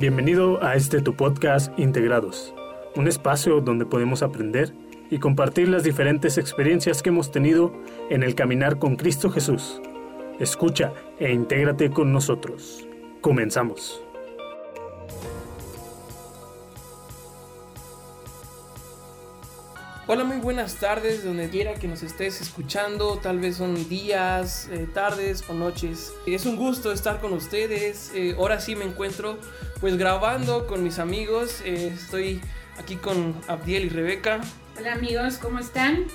Bienvenido a este tu podcast Integrados, un espacio donde podemos aprender y compartir las diferentes experiencias que hemos tenido en el caminar con Cristo Jesús. Escucha e intégrate con nosotros. Comenzamos. Hola, muy buenas tardes, donde quiera que nos estés escuchando, tal vez son días, eh, tardes o noches. Es un gusto estar con ustedes. Eh, ahora sí me encuentro pues grabando con mis amigos. Eh, estoy aquí con Abdiel y Rebeca. Hola amigos, ¿cómo están?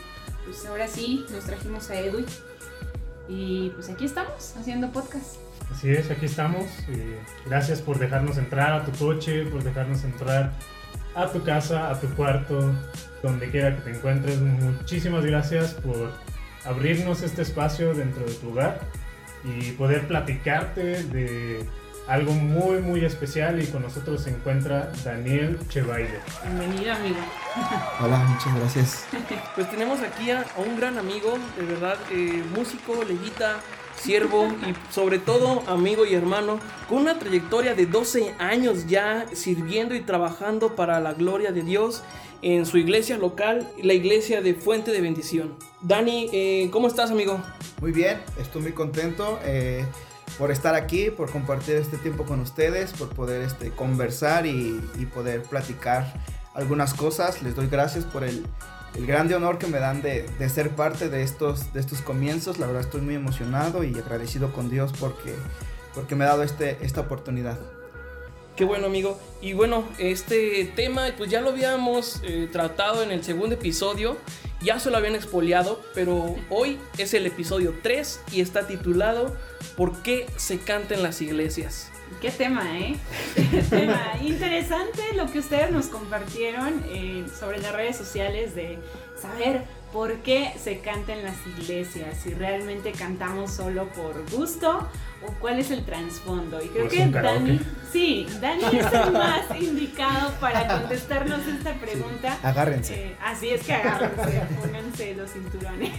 Pues ahora sí, nos trajimos a Edwin. Y pues aquí estamos haciendo podcast. Así es, aquí estamos. gracias por dejarnos entrar a tu coche, por dejarnos entrar a tu casa, a tu cuarto, donde quiera que te encuentres. Muchísimas gracias por abrirnos este espacio dentro de tu hogar y poder platicarte de algo muy muy especial y con nosotros se encuentra Daniel Chevaide. Bienvenido amigo. Hola, muchas gracias. Pues tenemos aquí a, un gran amigo, de verdad, eh, músico, levita, siervo y sobre todo amigo y hermano, con una trayectoria de 12 años ya sirviendo y trabajando para la gloria de Dios en su iglesia local, la iglesia de Fuente de Bendición. Dani, eh, ¿cómo estás, amigo? Muy bien, estoy muy contento eh, por estar aquí, por compartir este tiempo con ustedes, por poder este, conversar y, poder platicar algunas cosas. Les doy gracias por el, grande honor que me dan de, ser parte de estos, de estos comienzos. La verdad estoy muy emocionado y agradecido con Dios porque, porque me ha dado este, esta oportunidad. Qué bueno, amigo. Y bueno, este tema, pues ya lo habíamos eh, tratado en el segundo episodio. Ya se lo habían expoliado, pero hoy es el episodio 3 y está titulado ¿Por qué se canta en las iglesias? Qué tema, ¿eh? Qué tema. Interesante lo que ustedes nos compartieron eh, sobre las redes sociales de saber por qué se canta en las iglesias, si realmente cantamos solo por gusto o cuál es el trasfondo. Y creo que Dani, sí, Dani es el más indicado para contestarnos esta pregunta. agárrense. Eh, así es que agárrense, pónganse los cinturones.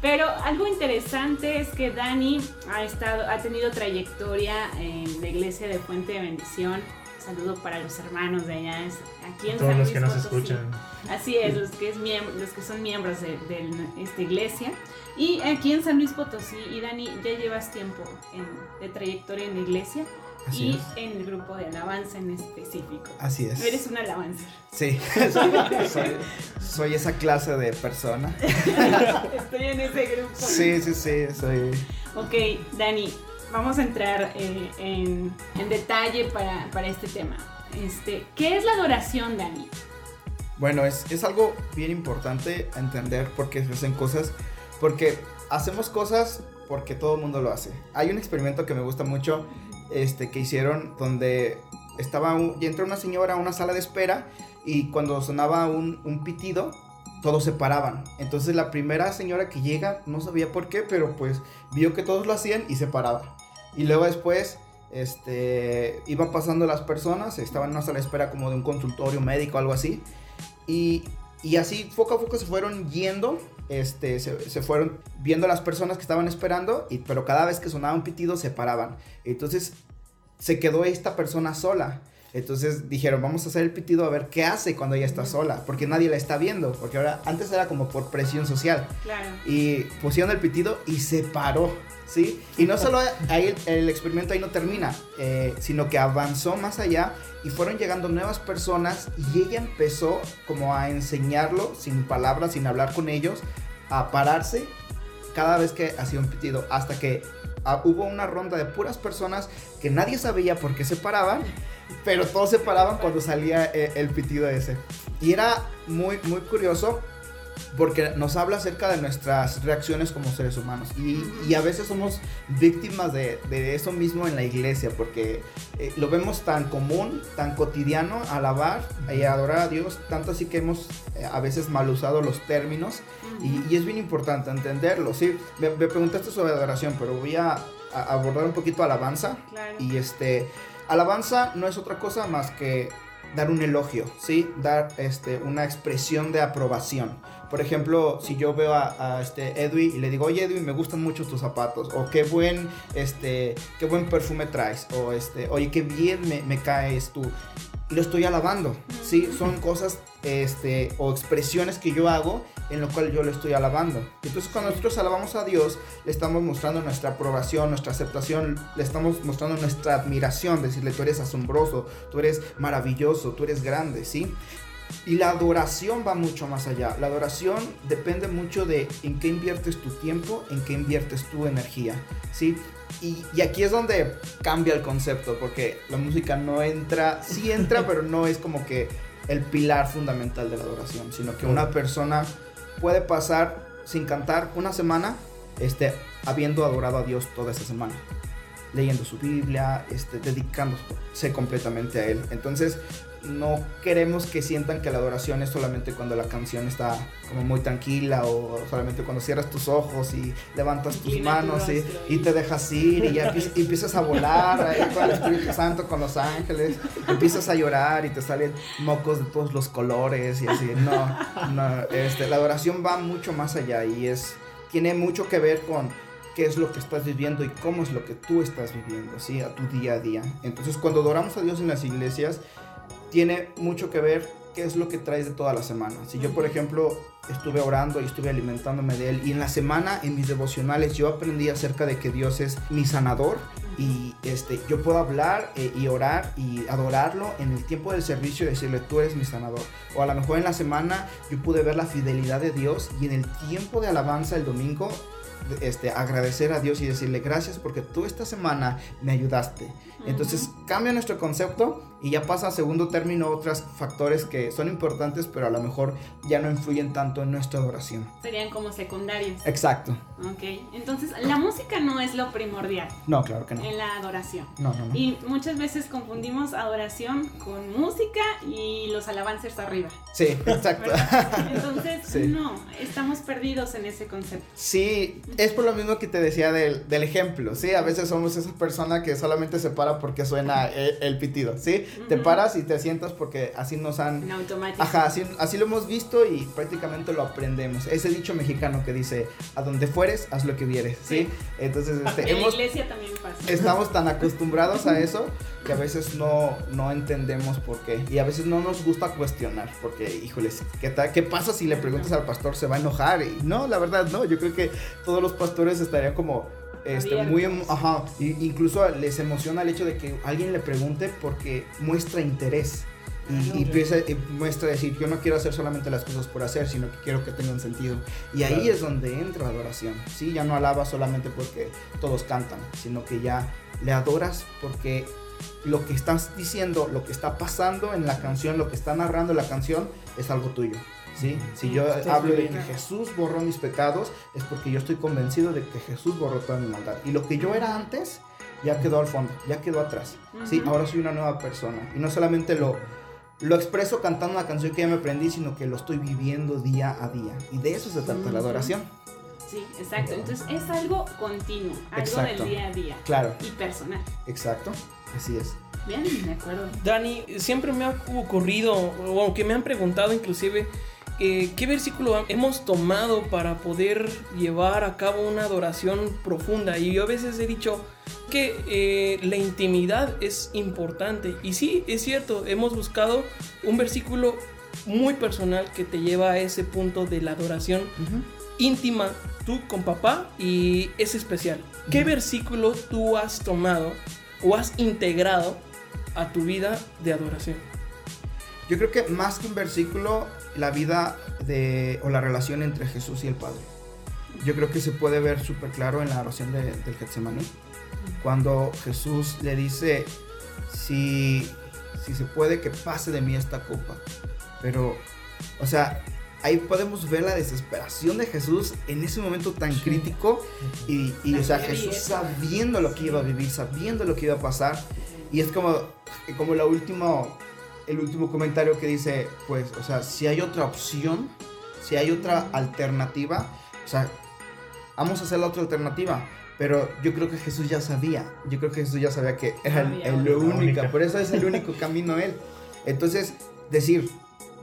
Pero algo interesante es que Dani ha estado, ha tenido trayectoria en la iglesia de Fuente de Bendición saludo para los hermanos de allá, aquí en Todos los que nos escuchan. Así es, los que, es los que son miembros de, esta iglesia. Y aquí en San Luis Potosí, y Dani, ya llevas tiempo de trayectoria en la iglesia. Y en el grupo de alabanza en específico. Así es. Eres una alabanza. Sí, soy, esa clase de persona. Estoy en ese grupo. Sí, sí, sí, soy. Ok, Dani, vamos a entrar eh, en, detalle para, este tema. Este, ¿Qué es la adoración, Dani? Bueno, es, es algo bien importante entender por qué se hacen cosas, porque hacemos cosas porque todo el mundo lo hace. Hay un experimento que me gusta mucho este, que hicieron donde estaba y entró una señora a una sala de espera y cuando sonaba un, un pitido, todos se paraban. Entonces la primera señora que llega no sabía por qué, pero pues vio que todos lo hacían y se paraba. Y luego después, este, iban pasando las personas, estaban sala de espera como de un consultorio médico, algo así. Y, y así poco a poco se fueron yendo, este, se, se, fueron viendo las personas que estaban esperando, y, pero cada vez que sonaba un pitido se paraban. Entonces se quedó esta persona sola. Entonces dijeron, vamos a hacer el pitido a ver qué hace cuando ella está sola, porque nadie la está viendo, porque ahora antes era como por presión social. Claro. Y pusieron el pitido y se paró. ¿sí? Y no solo ahí el, experimento ahí no termina, eh, sino que avanzó más allá y fueron llegando nuevas personas y ella empezó como a enseñarlo sin palabras, sin hablar con ellos, a pararse cada vez que hacía un pitido, hasta que ah, hubo una ronda de puras personas que nadie sabía por qué se paraban, pero todos se paraban cuando salía eh, el pitido ese. Y era muy, muy curioso porque nos habla acerca de nuestras reacciones como seres humanos. Y, a veces somos víctimas de, eso mismo en la iglesia, porque eh, lo vemos tan común, tan cotidiano, alabar y adorar a Dios, tanto así que hemos eh, a veces mal usado los términos. y, es bien importante entenderlo. Sí, me, preguntaste sobre adoración, pero voy a, abordar un poquito alabanza. Y este, alabanza no es otra cosa más que dar un elogio, ¿sí? Dar este, una expresión de aprobación. Por ejemplo, si yo veo a, este Edwin y le digo, oye Edwin, me gustan mucho tus zapatos, o qué buen, este, qué buen perfume traes, o este, oye, qué bien me, me caes tú lo estoy alabando, ¿sí? Son cosas este, o expresiones que yo hago en lo cual yo lo estoy alabando. Entonces cuando nosotros alabamos a Dios, le estamos mostrando nuestra aprobación, nuestra aceptación, le estamos mostrando nuestra admiración, decirle, tú eres asombroso, tú eres maravilloso, tú eres grande, ¿sí? Y la adoración va mucho más allá. La adoración depende mucho de en qué inviertes tu tiempo, en qué inviertes tu energía, ¿sí? Y, aquí es donde cambia el concepto, porque la música no entra, sí entra, pero no es como que el pilar fundamental de la adoración, sino que una persona puede pasar sin cantar una semana, este, habiendo adorado a Dios toda esa semana, leyendo su Biblia, este, dedicándose completamente a Él. Entonces, no queremos que sientan que la adoración es solamente cuando la canción está como muy tranquila o solamente cuando cierras tus ojos y levantas tus manos y, te dejas ir y ya empiezas, a volar ahí con el Espíritu Santo, con los ángeles, empiezas a llorar y te salen mocos de todos los colores y así. No, no, este, la adoración va mucho más allá y es, tiene mucho que ver con qué es lo que estás viviendo y cómo es lo que tú estás viviendo, ¿sí? A tu día a día. Entonces, cuando adoramos a Dios en las iglesias, tiene mucho que ver qué es lo que traes de toda la semana. Si yo, por ejemplo, estuve orando y estuve alimentándome de Él y en la semana, en mis devocionales, yo aprendí acerca de que Dios es mi sanador y este, yo puedo hablar eh, y orar y adorarlo en el tiempo del servicio y decirle, tú eres mi sanador. O a lo mejor en la semana yo pude ver la fidelidad de Dios y en el tiempo de alabanza el domingo este, agradecer a Dios y decirle gracias porque tú esta semana me ayudaste. Entonces cambia nuestro concepto y ya pasa a segundo término otros factores que son importantes, pero a lo mejor ya no influyen tanto en nuestra adoración. Serían como secundarios. Exacto. Ok, entonces la música no es lo primordial. No, claro que no. En la adoración. No, no, no. Y muchas veces confundimos adoración con música y los alabanzas arriba. Sí, exacto. Entonces, no, estamos perdidos en ese concepto. Sí, es por lo mismo que te decía del, del ejemplo, ¿sí? A veces somos esa persona que solamente se para porque suena el, el pitido, ¿sí? Te paras y te sientas porque así nos han... En automático. Ajá, así, así, lo hemos visto y prácticamente lo aprendemos. Ese dicho mexicano que dice, a donde fueres, haz lo que vieres, ¿sí? Entonces, este, en hemos, la iglesia también pasa. Estamos tan acostumbrados a eso que a veces no, no entendemos por qué. Y a veces no nos gusta cuestionar, porque, híjoles, ¿qué, ¿qué pasa si le preguntas al pastor? ¿Se va a enojar? Y no, la verdad no, yo creo que todos los pastores estarían como este, muy, ajá, incluso les emociona el hecho de que alguien le pregunte porque muestra interés. Y, empieza, y muestra decir, yo no quiero hacer solamente las cosas por hacer, sino que quiero que tengan sentido. Y ahí es donde entra la adoración. ¿sí? Ya no alabas solamente porque todos cantan, sino que ya le adoras porque lo que estás diciendo, lo que está pasando en la canción, lo que está narrando la canción, es algo tuyo. Si yo hablo de que Jesús borró mis pecados, es porque yo estoy convencido de que Jesús borró toda mi maldad. Y lo que yo era antes, ya quedó al fondo, ya quedó atrás. ¿sí? Ahora soy una nueva persona. Y no solamente lo, lo expreso cantando una canción que ya me aprendí, sino que lo estoy viviendo día a día. Y de eso se trata la adoración. Sí, exacto. Entonces es algo continuo, algo del día a día. Claro. Y personal. Exacto, así es. Bien, me acuerdo. Dani, siempre me ha ocurrido, o que me han preguntado inclusive, eh, ¿qué versículo hemos tomado para poder llevar a cabo una adoración profunda? Y yo a veces he dicho que eh, la intimidad es importante. Y sí, es cierto, hemos buscado un versículo muy personal que te lleva a ese punto de la adoración íntima tú con papá y es especial. ¿Qué versículo tú has tomado o has integrado a tu vida de adoración? Yo creo que más que un versículo, la vida de, o la relación entre Jesús y el Padre. Yo creo que se puede ver súper claro en la oración de, del Getsemaní, cuando Jesús le dice, si, si se puede que pase de mí esta copa, pero, o sea, ahí podemos ver la desesperación de Jesús en ese momento tan crítico y, y o sea, Jesús sabiendo lo que iba a vivir, sabiendo lo que iba a pasar, y es como, como la última el último comentario que dice, pues, o sea, si hay otra opción, si hay otra alternativa, o sea, vamos a hacer la otra alternativa. Pero yo creo que Jesús ya sabía, yo creo que Jesús ya sabía que era el, único, por eso es el único camino él. Entonces, decir,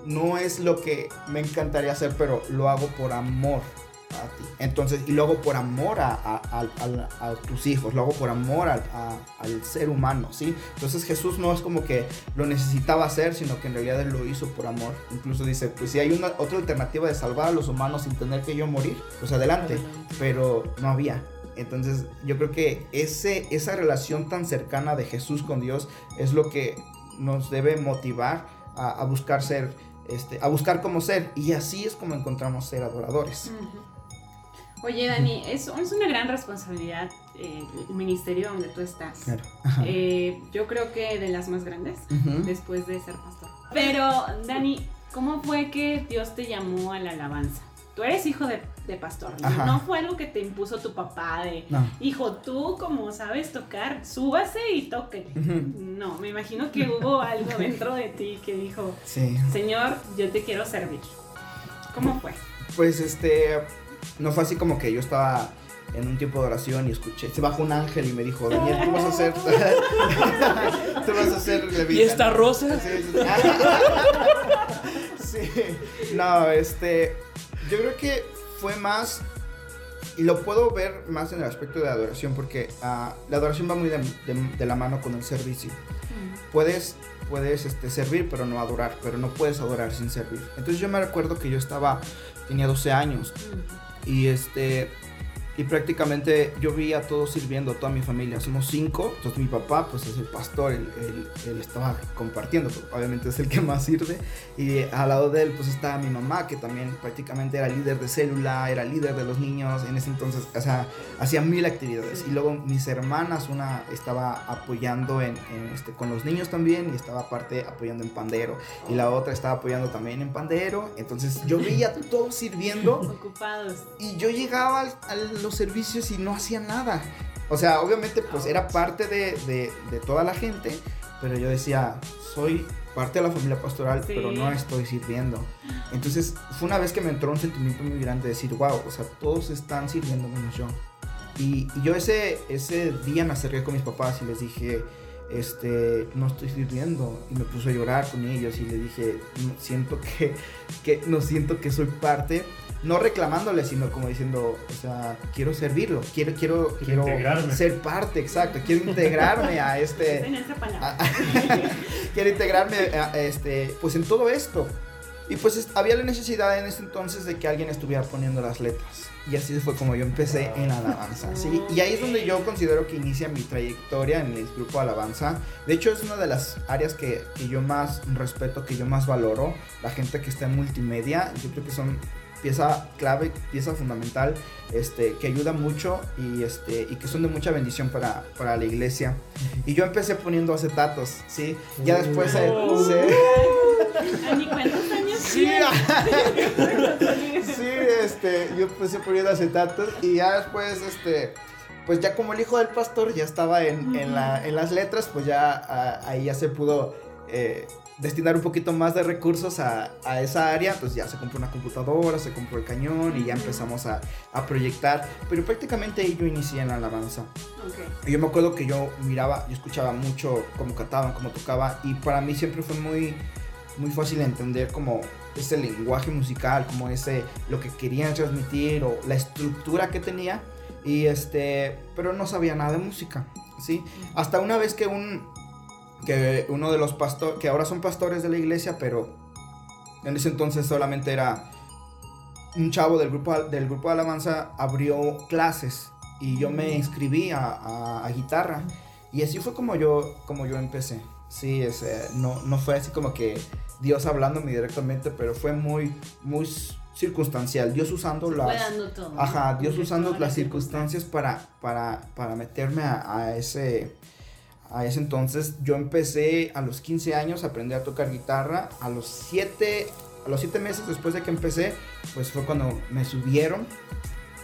no es lo que me encantaría hacer, pero lo hago por amor a ti. Entonces, y lo hago por amor a, tus hijos, lo hago por amor al- ser humano, ¿sí? Entonces Jesús no es como que lo necesitaba hacer, sino que en realidad Él lo hizo por amor. Incluso dice, pues si hay una otra alternativa de salvar a los humanos sin tener que yo morir, pues adelante. Pero no había. Entonces yo creo que ese, esa relación tan cercana de Jesús con Dios es lo que nos debe motivar a, buscar ser, este, a buscar como ser. Y así es como encontramos ser adoradores. Oye, Dani, es, es una gran responsabilidad eh, el ministerio donde tú estás. Claro. Eh, yo creo que de las más grandes, después de ser pastor. Pero, Dani, ¿cómo fue que Dios te llamó a la alabanza? Tú eres hijo de, de pastor, ¿no? No fue algo que te impuso tu papá de, No. hijo, tú como sabes tocar, súbase y toque. Ujú. No, me imagino que hubo algo dentro de ti que dijo, Sí. Señor, yo te quiero servir. ¿Cómo fue? Pues este, no fue así como que yo estaba en un tiempo de oración y escuché, se bajó un ángel y me dijo, Daniel, tú vas a hacer, tú vas a hacer ¿Y levita". esta rosa? Sí, sí, no, este, yo creo que fue más, y lo puedo ver más en el aspecto de adoración, porque ah, la adoración va muy de, de- de la mano con el servicio. Puedes, puedes este, servir, pero no adorar, pero no puedes adorar sin servir. Entonces yo me recuerdo que yo estaba, tenía 12 años, y este y prácticamente yo vi a todos sirviendo, toda mi familia, somos cinco, entonces mi papá pues es el pastor, él, él- él estaba compartiendo, pero obviamente es el que más sirve, y al lado de él pues estaba mi mamá, que también prácticamente era líder de célula, era líder de los niños, en ese entonces, o sea, hacía mil actividades, y luego mis hermanas, una estaba apoyando en, en, este, con los niños también, y estaba aparte apoyando en pandero, y la otra estaba apoyando también en pandero, entonces yo veía a todos sirviendo, Ocupados. y yo llegaba al- a los servicios y no hacía nada. O sea, obviamente pues era parte de, de- de toda la gente, pero yo decía, soy parte de la familia pastoral, Sí. pero no estoy sirviendo. Entonces fue una vez que me entró un sentimiento muy grande de decir, wow, o sea, todos están sirviendo menos yo. Y, y yo ese, ese día me acerqué con mis papás y les dije, este, no estoy sirviendo. Y me puse a llorar con ellos y les dije, "No, siento que, que, no siento que soy parte no reclamándole, sino como diciendo, o sea, quiero servirlo, quiero, quiero, quiero integrarme. ser parte, exacto, quiero integrarme a este, En esa palabra. a- quiero integrarme a- a este, pues en todo esto. Y pues es- había la necesidad en ese entonces de que alguien estuviera poniendo las letras. Y así fue como yo empecé en la alabanza, ¿sí? Y ahí es donde yo considero que inicia mi trayectoria en el grupo alabanza. De hecho, es una de las áreas que, que yo más respeto, que yo más valoro. La gente que está en multimedia, yo creo que son pieza clave, pieza fundamental, este, que ayuda mucho y, este, y que son de mucha bendición para, para la iglesia. Y yo empecé poniendo acetatos, ¿sí? Ya después se... Oh. se- Ani, ¿cuántos años Sí, tienes? sí, este, yo empecé poniendo acetatos y ya después, este, pues ya como el hijo del pastor ya estaba en, en, la- en las letras, pues ya ah, ahí ya se pudo eh, destinar un poquito más de recursos a, a esa área, pues ya se compró una computadora, se compró el cañón y ya empezamos a, a proyectar, pero prácticamente ahí yo inicié en la alabanza. Yo me acuerdo que yo miraba, yo escuchaba mucho cómo cantaban, cómo tocaba y para mí siempre fue muy, muy fácil entender como ese lenguaje musical, como ese, lo que querían transmitir o la estructura que tenía. Y este, pero no sabía nada de música, ¿sí? Hasta una vez que un, que uno de los pastores, que ahora son pastores de la iglesia, pero en ese entonces solamente era un chavo del grupo, del grupo de alabanza abrió clases y yo me inscribí a, a- a guitarra y así fue como yo, como yo empecé. Sí, es, eh, no, no fue así como que Dios hablándome directamente, pero fue muy, muy circunstancial. Dios usando las... Ajá, Dios usando las circunstancias para, para, para meterme a, a ese, a ese entonces. Yo empecé a los 15 años a aprender a tocar guitarra. A los 7, a los 7 meses después de que empecé, pues fue cuando me subieron.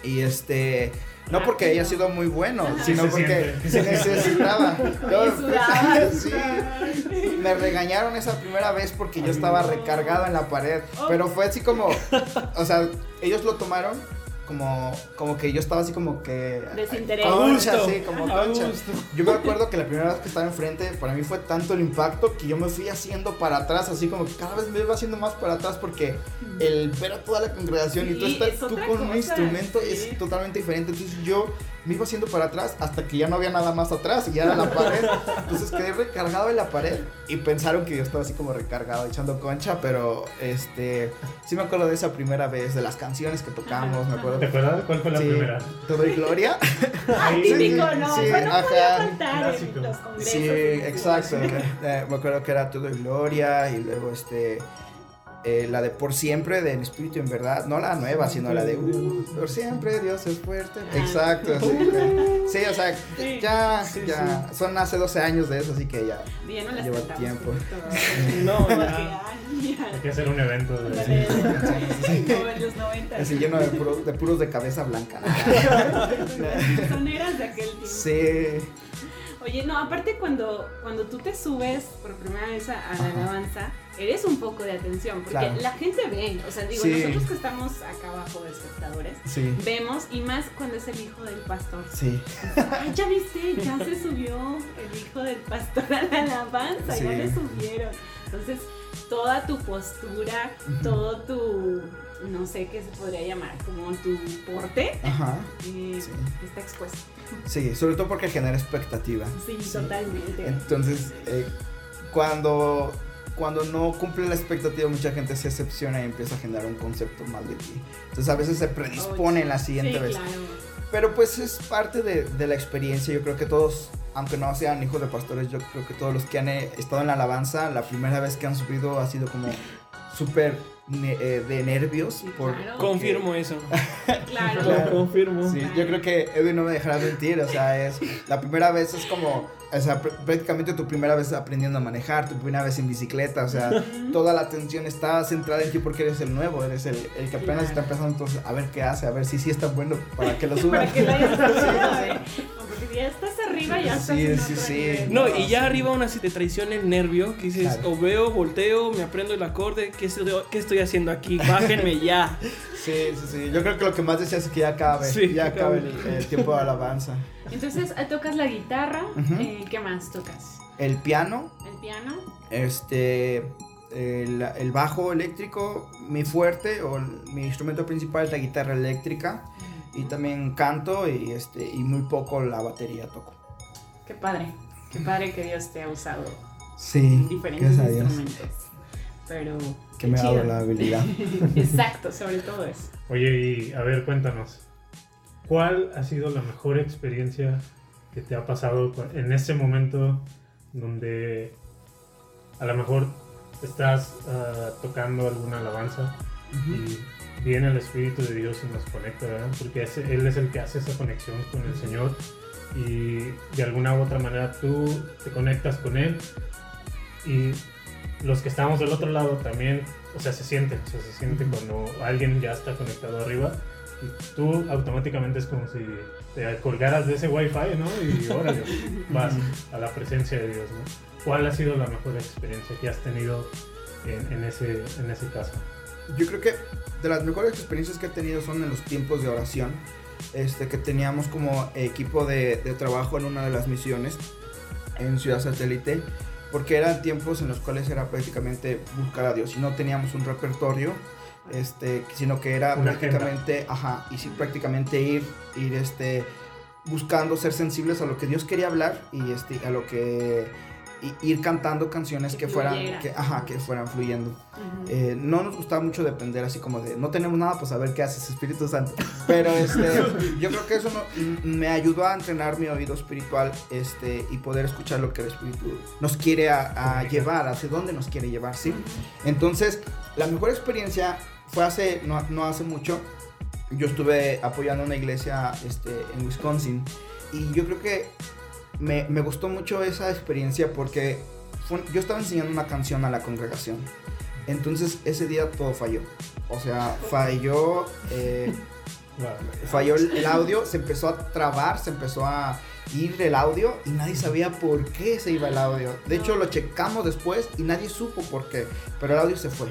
Y este, no porque haya sido muy bueno, sino Se porque siente. se necesitaba. Yo- sí, me regañaron esa primera vez porque yo estaba recargado en la pared. Pero fue así como, o sea, ellos lo tomaron como, como que yo estaba así como que... Desinterés. Concha, gusto, sí, como a concha. gusto. Yo me acuerdo que la primera vez que estaba enfrente, para mí fue tanto el impacto que yo me fui haciendo para atrás, así como que cada vez me iba haciendo más para atrás porque el ver a toda la congregación y tú estar es tú con un instrumento sí. es totalmente diferente. Entonces yo me iba haciendo para atrás hasta que ya no había nada más atrás y ya era la pared. Entonces quedé recargado en la pared y pensaron que yo estaba así como recargado echando concha, pero este sí me acuerdo de esa primera vez, de las canciones que tocamos, me acuerdo. ¿Te acuerdas cuál fue la Sí, primera? Te doy gloria. Ah, Sí, típico, no, sí, pero no ajá. podía faltar Clásico. en los congresos. Sí, exacto. Eh, me acuerdo que era Todo y Gloria y luego este eh, la de Por Siempre del Espíritu en Verdad, no la nueva, sino la de uh, Por Siempre Dios es fuerte. Ah. Exacto, sí. Sí, o sea, Sí. ya, Sí, ya, son hace 12 años de eso, así que ya. Ya no Lleva tiempo. No, ya. Hay que hacer un evento de los 90. Así lleno de, puro- de puros de cabeza blanca. Soneras de aquel tiempo. Sí, Oye, no, aparte cuando, cuando tú te subes por primera vez a, a la alabanza, eres un poco de atención, porque Claro. la gente ve, o sea, digo, Sí. nosotros que estamos acá abajo de espectadores, sí, vemos, y más cuando es el hijo del pastor. sí. Ay, ya viste, ya se subió el hijo del pastor a la alabanza, ya Sí. le subieron. Entonces, toda tu postura, todo tu, no sé qué se podría llamar, como tu porte, Ajá. eh, Sí. está expuesto. Sí, sobre todo porque genera expectativa. Sí, totalmente. Entonces, eh, cuando, cuando no cumple la expectativa, mucha gente se decepciona y empieza a generar un concepto mal de ti. Entonces, a veces se predispone en la siguiente sí, vez. claro. Pero pues es parte de, de la experiencia. Yo creo que todos, aunque no sean hijos de pastores, yo creo que todos los que han eh, estado en la alabanza, la primera vez que han subido ha sido como súper de nervios. Sí, por- claro. porque- Confirmo eso. Claro. Confirmo. Sí, yo creo que Edwin no me dejará mentir, o sea, es la primera vez es como, o sea, pr- prácticamente tu primera vez aprendiendo a manejar, tu primera vez en bicicleta, o sea, toda la atención está centrada en ti porque eres el nuevo, eres el, el que apenas Claro. está empezando, entonces a ver qué hace, a ver si sí está bueno para que lo suba. Para que lo hayas Ya estás arriba, ya estás Sí, en sí, sí. nivel. No, y ya sí. arriba aún así te traiciona el nervio, que dices, Claro. o veo, volteo, me aprendo el acorde, ¿qué estoy, qué estoy haciendo aquí? Bájenme ya. Sí, sí, sí, yo creo que lo que más deseas es que ya acabe, Sí, ya acabe el, el tiempo de alabanza. Entonces, eh, tocas la guitarra, Ujú. eh, ¿qué más tocas? El piano, ¿El piano? Este, el, el bajo eléctrico, mi fuerte o el- mi instrumento principal es la guitarra eléctrica y también canto y este y muy poco la batería toco. Qué padre, qué padre que Dios te ha usado Sí, en diferentes gracias a Dios instrumentos. Pero. que qué me ha dado la habilidad. Exacto, sobre todo eso. Oye, y a ver, cuéntanos. ¿Cuál ha sido la mejor experiencia que te ha pasado en ese momento donde a lo mejor estás ah, tocando alguna alabanza y viene el Espíritu de Dios y nos conecta, ¿verdad? Porque es- Él es el que hace esa conexión con el Señor y de alguna u otra manera tú te conectas con Él y los que estamos del otro lado también, o sea, se siente, o sea, se siente cuando alguien ya está conectado arriba y tú automáticamente es como si te colgaras de ese wifi, ¿no? Y órale, vas a la presencia de Dios, ¿no? ¿Cuál ha sido la mejor experiencia que has tenido en, en ese, en ese caso? Yo creo que de las mejores experiencias que he tenido son en los tiempos de oración. Este, que teníamos como equipo de, de trabajo en una de las misiones en Ciudad Satélite, porque eran tiempos en los cuales era prácticamente buscar a Dios y no teníamos un repertorio, este, sino que era Una agenda. prácticamente, ajá, y sí, prácticamente ir, ir, este, buscando ser sensibles a lo que Dios quería hablar y este, a lo que ir cantando canciones Que que, fueran, que, ajá, que fueran fluyendo. Ujú. Eh, no nos gustaba mucho depender así como de no tenemos nada, pues a ver qué hace ese Espíritu Santo. Pero este, yo creo que eso no- m- me ayudó a entrenar mi oído espiritual este, y poder escuchar lo que el Espíritu nos quiere a, a llevar, hacia dónde nos quiere llevar, ¿sí? Entonces, la mejor experiencia fue hace, no, no hace mucho. Yo estuve apoyando una iglesia este, en Wisconsin y yo creo que me, me gustó mucho esa experiencia porque fue- yo estaba enseñando una canción a la congregación. Entonces ese día todo falló. O sea, falló, eh, falló el audio, se empezó a trabar, se empezó a... ir el audio y nadie sabía por qué se iba el audio. De hecho, lo checamos después y nadie supo por qué, pero el audio se fue.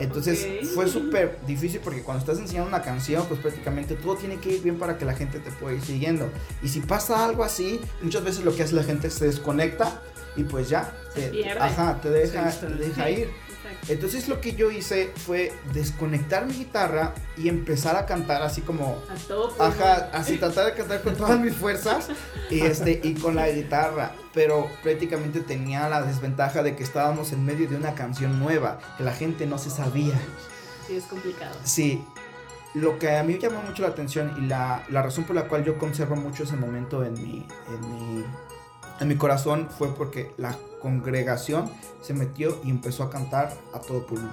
Entonces Ok. fue súper difícil porque cuando estás enseñando una canción, pues prácticamente todo tiene que ir bien para que la gente te pueda ir siguiendo. Y si pasa algo así, muchas veces lo que hace la gente se desconecta y pues ya, Se te, ajá, te deja, Sí, te deja Sí, ir. Entonces lo que yo hice fue desconectar mi guitarra y empezar a cantar así como A todo. Ajá, así tratar de cantar con todas mis fuerzas y este y con la guitarra, pero prácticamente tenía la desventaja de que estábamos en medio de una canción nueva, que la gente no se sabía. Sí, es complicado. Sí, lo que a mí me llamó mucho la atención y la, la razón por la cual yo conservo mucho ese momento en mi, en mi, en mi corazón fue porque la congregación se metió y empezó a cantar a todo pulmón.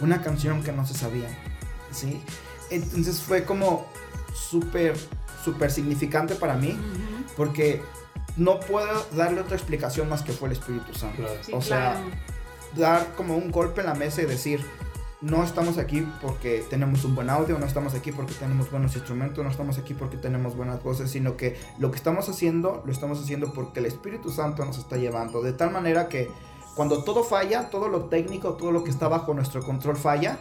Una canción que no se sabía, ¿sí? Entonces fue como súper, súper significante para mí porque no puedo darle otra explicación más que fue el Espíritu Santo. Claro. Sí, O sea, claro. dar como un golpe en la mesa y decir, no estamos aquí porque tenemos un buen audio, no estamos aquí porque tenemos buenos instrumentos, no estamos aquí porque tenemos buenas voces, sino que lo que estamos haciendo, lo estamos haciendo porque el Espíritu Santo nos está llevando. De tal manera que cuando todo falla, todo lo técnico, todo lo que está bajo nuestro control falla,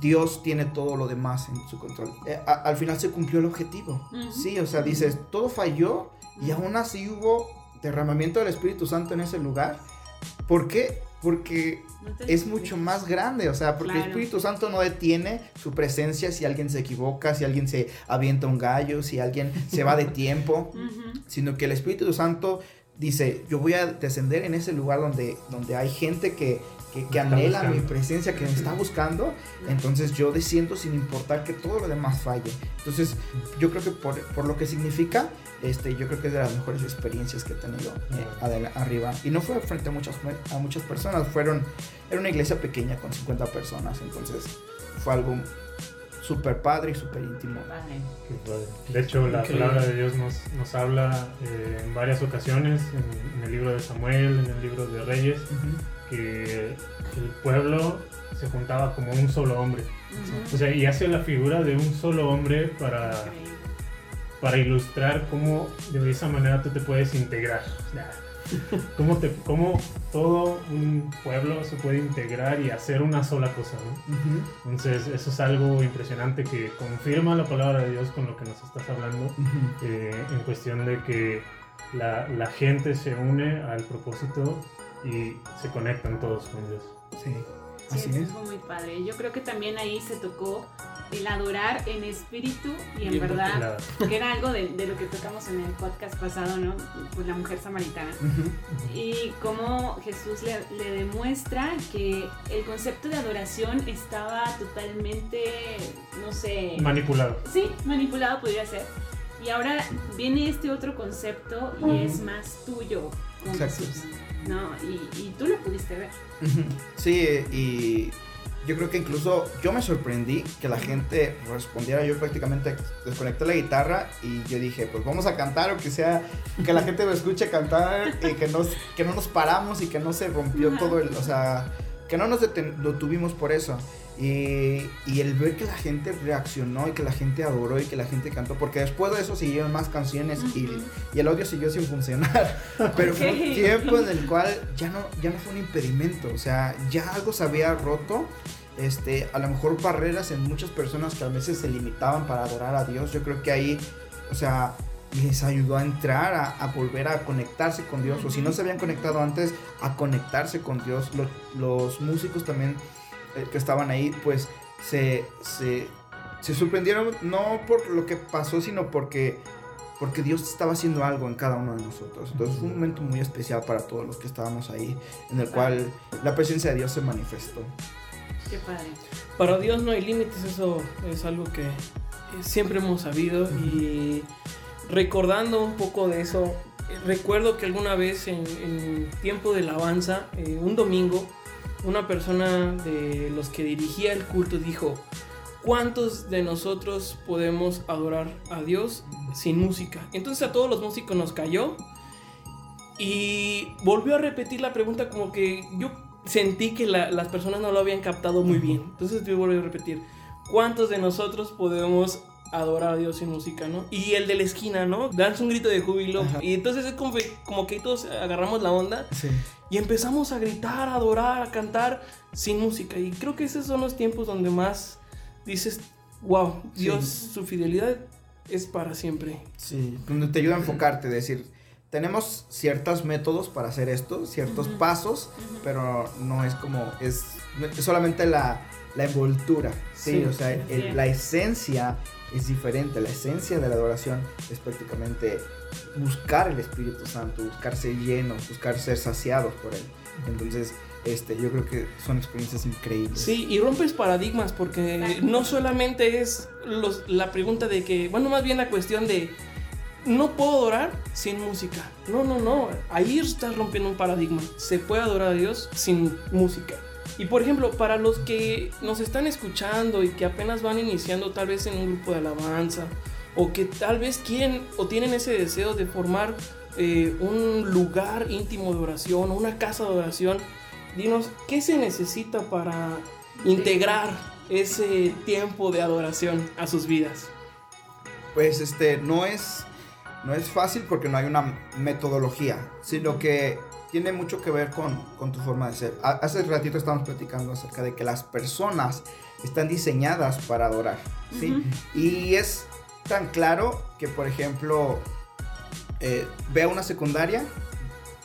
Dios tiene todo lo demás en su control. Eh, a- al final se cumplió el objetivo. Sí, o sea, dices, todo falló y aún así hubo derramamiento del Espíritu Santo en ese lugar. ¿Por qué? Porque No es mucho más grande, o sea, porque el Claro. Espíritu Santo no detiene su presencia si alguien se equivoca, si alguien se avienta un gallo, si alguien se va de tiempo, Ujú. sino que el Espíritu Santo dice, yo voy a descender en ese lugar donde, donde hay gente que, que, que anhela mi buscando. presencia, que me está buscando, entonces yo desciendo sin importar que todo lo demás falle. Entonces yo creo que por, por lo que significa, este, yo creo que es de las mejores experiencias que he tenido eh, adela- arriba. Y no fue frente a muchas, a muchas personas, fueron, era una iglesia pequeña con 50 personas, entonces fue algo súper padre y súper íntimo. Vale. Qué padre. De hecho, la Increíble. palabra de Dios nos, nos habla eh, en varias ocasiones, en, en el libro de Samuel, en el libro de Reyes, que el pueblo se juntaba como un solo hombre. O sea, y hace la figura de un solo hombre para, Increíble. Para ilustrar cómo de esa manera tú te puedes integrar. O sea, Cómo, te, cómo todo un pueblo se puede integrar y hacer una sola cosa, ¿no? Entonces, eso es algo impresionante que confirma la palabra de Dios con lo que nos estás hablando, eh, en cuestión de que la, la gente se une al propósito y se conectan todos con Dios. Sí, Sí, así eso es. muy padre. Yo creo que también ahí se tocó el adorar en espíritu y en verdad, La- que era algo de, de lo que tocamos en el podcast pasado, ¿no? Pues la mujer samaritana. Y cómo Jesús le, le demuestra que el concepto de adoración estaba totalmente, no sé, manipulado. sí, manipulado podría ser. Y ahora viene este otro concepto y es más tuyo con Exacto. Jesús, ¿no? Y, y tú lo pudiste ver. Sí, y yo creo que incluso yo me sorprendí que la gente respondiera. Yo prácticamente desconecté la guitarra y yo dije, pues vamos a cantar o que sea, que la gente me escuche cantar y que, nos, que no nos paramos y que no se rompió todo el, o sea, que no nos deten- detuvimos por eso. Y, y el ver que la gente reaccionó y que la gente adoró y que la gente cantó, porque después de eso siguieron más canciones y, el audio siguió sin funcionar. Pero fue un tiempo en el cual ya no, ya no fue un impedimento, o sea, ya algo se había roto. Este, a lo mejor barreras en muchas personas que a veces se limitaban para adorar a Dios. Yo creo que ahí, o sea, les ayudó a entrar, a, a volver a conectarse con Dios. O si no se habían conectado antes, a conectarse con Dios. Los, los músicos también que estaban ahí, pues se, se, se sorprendieron no por lo que pasó, sino porque porque Dios estaba haciendo algo en cada uno de nosotros. Entonces fue un momento muy especial para todos los que estábamos ahí, en el cual la presencia de Dios se manifestó. Qué padre. Para Dios no hay límites, eso es algo que eh, siempre hemos sabido y recordando un poco de eso, eh, recuerdo que alguna vez en, en tiempo de alabanza, eh, un domingo, una persona de los que dirigía el culto dijo, ¿cuántos de nosotros podemos adorar a Dios sin música? Entonces a todos los músicos nos cayó y volvió a repetir la pregunta como que yo sentí que la- las personas no lo habían captado muy bien. Entonces yo volví a repetir, ¿cuántos de nosotros podemos adorar a Dios sin música, ¿no? Y el de la esquina, ¿no? Danza un grito de júbilo. Ajá. Y entonces es como, que- como que todos agarramos la onda Sí. Y empezamos a gritar, a adorar, a cantar sin música. Y creo que esos son los tiempos donde más dices, wow, Dios, Sí. su fidelidad es para siempre. Sí, donde te ayuda a enfocarte, decir, tenemos ciertos métodos para hacer esto, ciertos Ujú. pasos, Ujú. pero no es como, es, es solamente la, la envoltura, ¿sí? Sí, o sea, sí. el- la esencia es diferente, la esencia de la adoración es prácticamente buscar el Espíritu Santo, buscar ser llenos, buscar ser saciados por Él. Entonces, este, yo creo que son experiencias increíbles. Sí, y rompes paradigmas porque no solamente es los- la pregunta de que, bueno, más bien la cuestión de, no puedo adorar sin música. No, no, no, ahí estás rompiendo un paradigma. Se puede adorar a Dios sin música. Y por ejemplo, para los que nos están escuchando y que apenas van iniciando tal vez en un grupo de alabanza, o que tal vez quieren o tienen ese deseo de formar eh, un lugar íntimo de oración, o una casa de oración, dinos, ¿qué se necesita para integrar ese tiempo de adoración a sus vidas? Pues este, no es, no es fácil porque no hay una metodología, sino que tiene mucho que ver con, con tu forma de ser. Ha- Hace ratito estábamos platicando acerca de que las personas están diseñadas para adorar, ¿sí? Y es tan claro que, por ejemplo, eh, ve a una secundaria,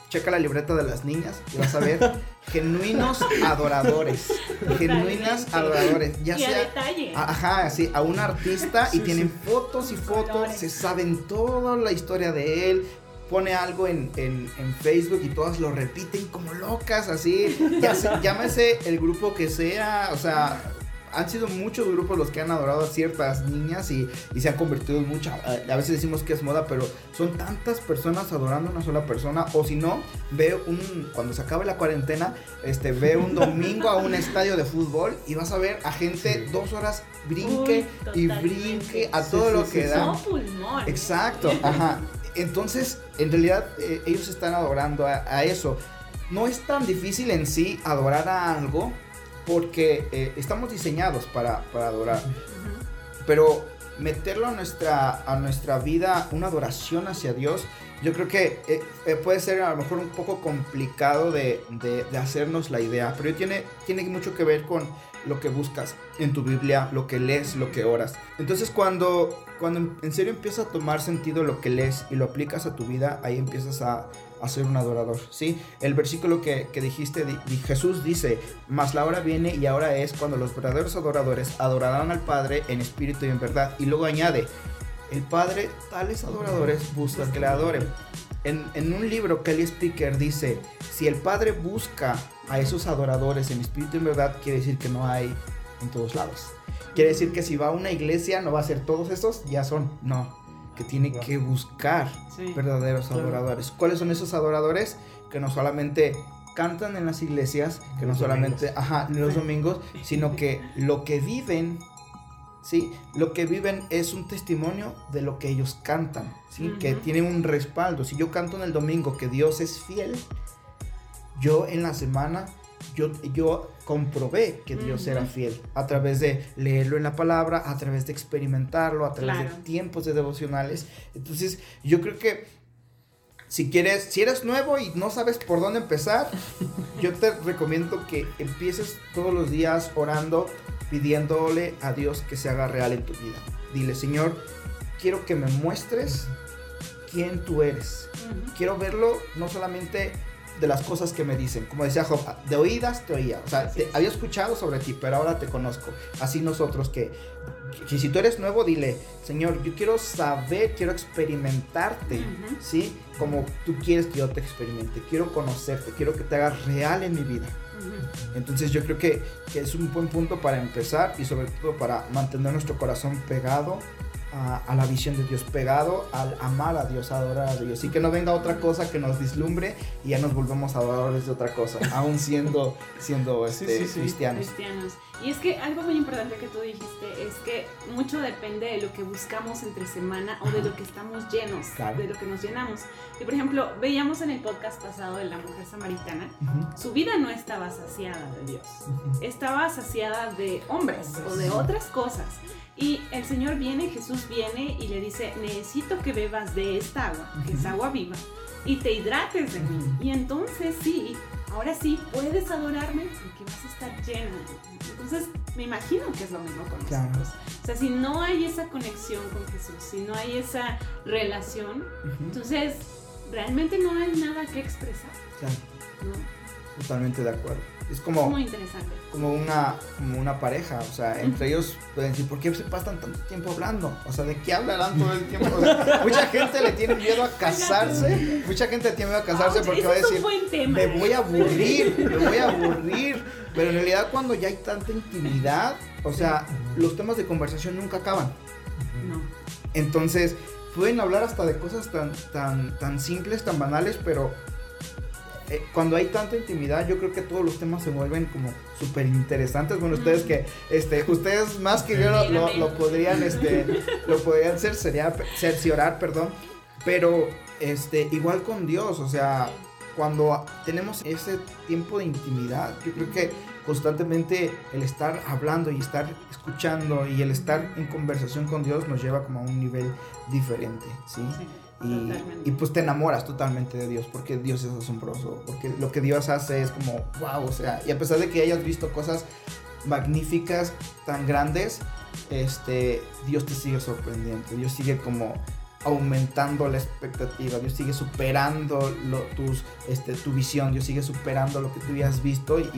checa la libreta de las niñas y vas a ver genuinos adoradores, genuinas adoradores, ya y a sea detalle. Ajá, sí, a un artista y Sí, tienen fotos y fotos, Colores. se saben toda la historia de él, pone algo en, en- en Facebook y todas lo repiten como locas, así, ya llámese el grupo que sea, o sea, han sido muchos grupos los que han adorado a ciertas niñas y, y se han convertido en mucha, a, a veces decimos que es moda, pero son tantas personas adorando a una sola persona, o si no, ve un, cuando se acabe la cuarentena, este, ve un domingo a un estadio de fútbol y vas a ver a gente Sí. dos horas brinque Uy, y brinque a todo sí, lo sí, que da. No pulmón. Exacto, ajá. Entonces, en realidad, eh, ellos están adorando a, a eso. No es tan difícil en sí adorar a algo porque eh, estamos diseñados para, para adorar. Pero meterlo a nuestra, a nuestra vida, una adoración hacia Dios, yo creo que eh, eh, puede ser a lo mejor un poco complicado de, de- de hacernos la idea, pero tiene, tiene mucho que ver con lo que buscas en tu Biblia, lo que lees, lo que oras. Entonces cuando, cuando en serio empieza a tomar sentido lo que lees y lo aplicas a tu vida, ahí empiezas a, a ser un adorador, ¿sí? El versículo que, que dijiste, di- Jesús dice, mas la hora viene y ahora es cuando los verdaderos adoradores adorarán al Padre en espíritu y en verdad. Y luego añade, el Padre tales adoradores busca que le adoren. En, en un libro, Kelly Speaker dice, si el Padre busca a esos adoradores en espíritu y en verdad, quiere decir que no hay en todos lados. Quiere decir que si va a una iglesia, no va a ser todos esos, ya son. No, que tiene Wow. que buscar Sí. verdaderos Claro. adoradores. ¿Cuáles son esos adoradores? Que no solamente cantan en las iglesias, que no solamente, domingos. ajá, los domingos, sino que lo que viven, sí, lo que viven es un testimonio de lo que ellos cantan, sí, que tienen un respaldo. Si yo canto en el domingo que Dios es fiel, yo en la semana yo, yo comprobé que Dios era fiel a través de leerlo en la palabra, a través de experimentarlo, a través Claro. de tiempos de devocionales. Entonces, yo creo que si quieres, si eres nuevo y no sabes por dónde empezar, yo te recomiendo que empieces todos los días orando, pidiéndole a Dios que se haga real en tu vida. Dile, Señor, quiero que me muestres quién tú eres quiero verlo no solamente de las cosas que me dicen, como decía Job, de oídas te oía, o sea, te- había escuchado sobre ti, pero ahora te conozco. Así nosotros que, que si tú eres nuevo, dile, Señor, yo quiero saber, quiero experimentarte, Ujú. ¿sí? Como tú quieres que yo te experimente, quiero conocerte, quiero que te hagas real en mi vida. Entonces yo creo que, que es un buen punto para empezar y sobre todo para mantener nuestro corazón pegado a, a la visión de Dios, pegado al amar a Dios, a adorar a Dios. Y que no venga otra cosa que nos dislumbre y ya nos volvemos adoradores de otra cosa, aún siendo, siendo este, sí, sí. cristianos. cristianos. Y es que algo muy importante que tú dijiste es que mucho depende de lo que buscamos entre semana o de lo que estamos llenos, Claro. de lo que nos llenamos. Y por ejemplo, veíamos en el podcast pasado de la mujer samaritana, su vida no estaba saciada de Dios, estaba saciada de hombres o de otras cosas. Y el Señor viene, Jesús viene y le dice, necesito que bebas de esta agua, que es agua viva, y te hidrates de mí. Y entonces sí, ahora sí puedes adorarme porque vas a estar llena. Entonces me imagino que es lo mismo con nosotros. O sea, si no hay esa conexión con Jesús, si no hay esa relación, entonces realmente no hay nada que expresar. Claro. Totalmente de acuerdo. Es como, muy interesante. como una, como una pareja, o sea, entre ellos pueden decir, ¿por qué se pasan tanto tiempo hablando? O sea, ¿de qué hablarán todo el tiempo? mucha gente le tiene miedo a casarse, mucha gente tiene miedo a casarse porque va a decir, me voy a aburrir, me voy a aburrir, pero en realidad cuando ya hay tanta intimidad, o sea, los temas de conversación nunca acaban. No. Entonces, pueden hablar hasta de cosas tan, tan, tan simples, tan banales, pero eh, cuando hay tanta intimidad, yo creo que todos los temas se vuelven como súper interesantes. Bueno, ustedes que, este, ustedes más que yo lo, podrían, este, lo podrían cerciorar, perdón. Pero, este, igual con Dios, o sea, cuando tenemos ese tiempo de intimidad, yo creo que constantemente el estar hablando y estar escuchando y el estar en conversación con Dios nos lleva como a un nivel diferente, ¿sí? sí y, pues te enamoras totalmente de Dios, porque Dios es asombroso, porque lo que Dios hace es como, wow, o sea, y a pesar de que hayas visto cosas magníficas, tan grandes, este, Dios te sigue sorprendiendo, Dios sigue como aumentando la expectativa, Dios sigue superando tus, este, tu visión, Dios sigue superando lo que tú habías visto y,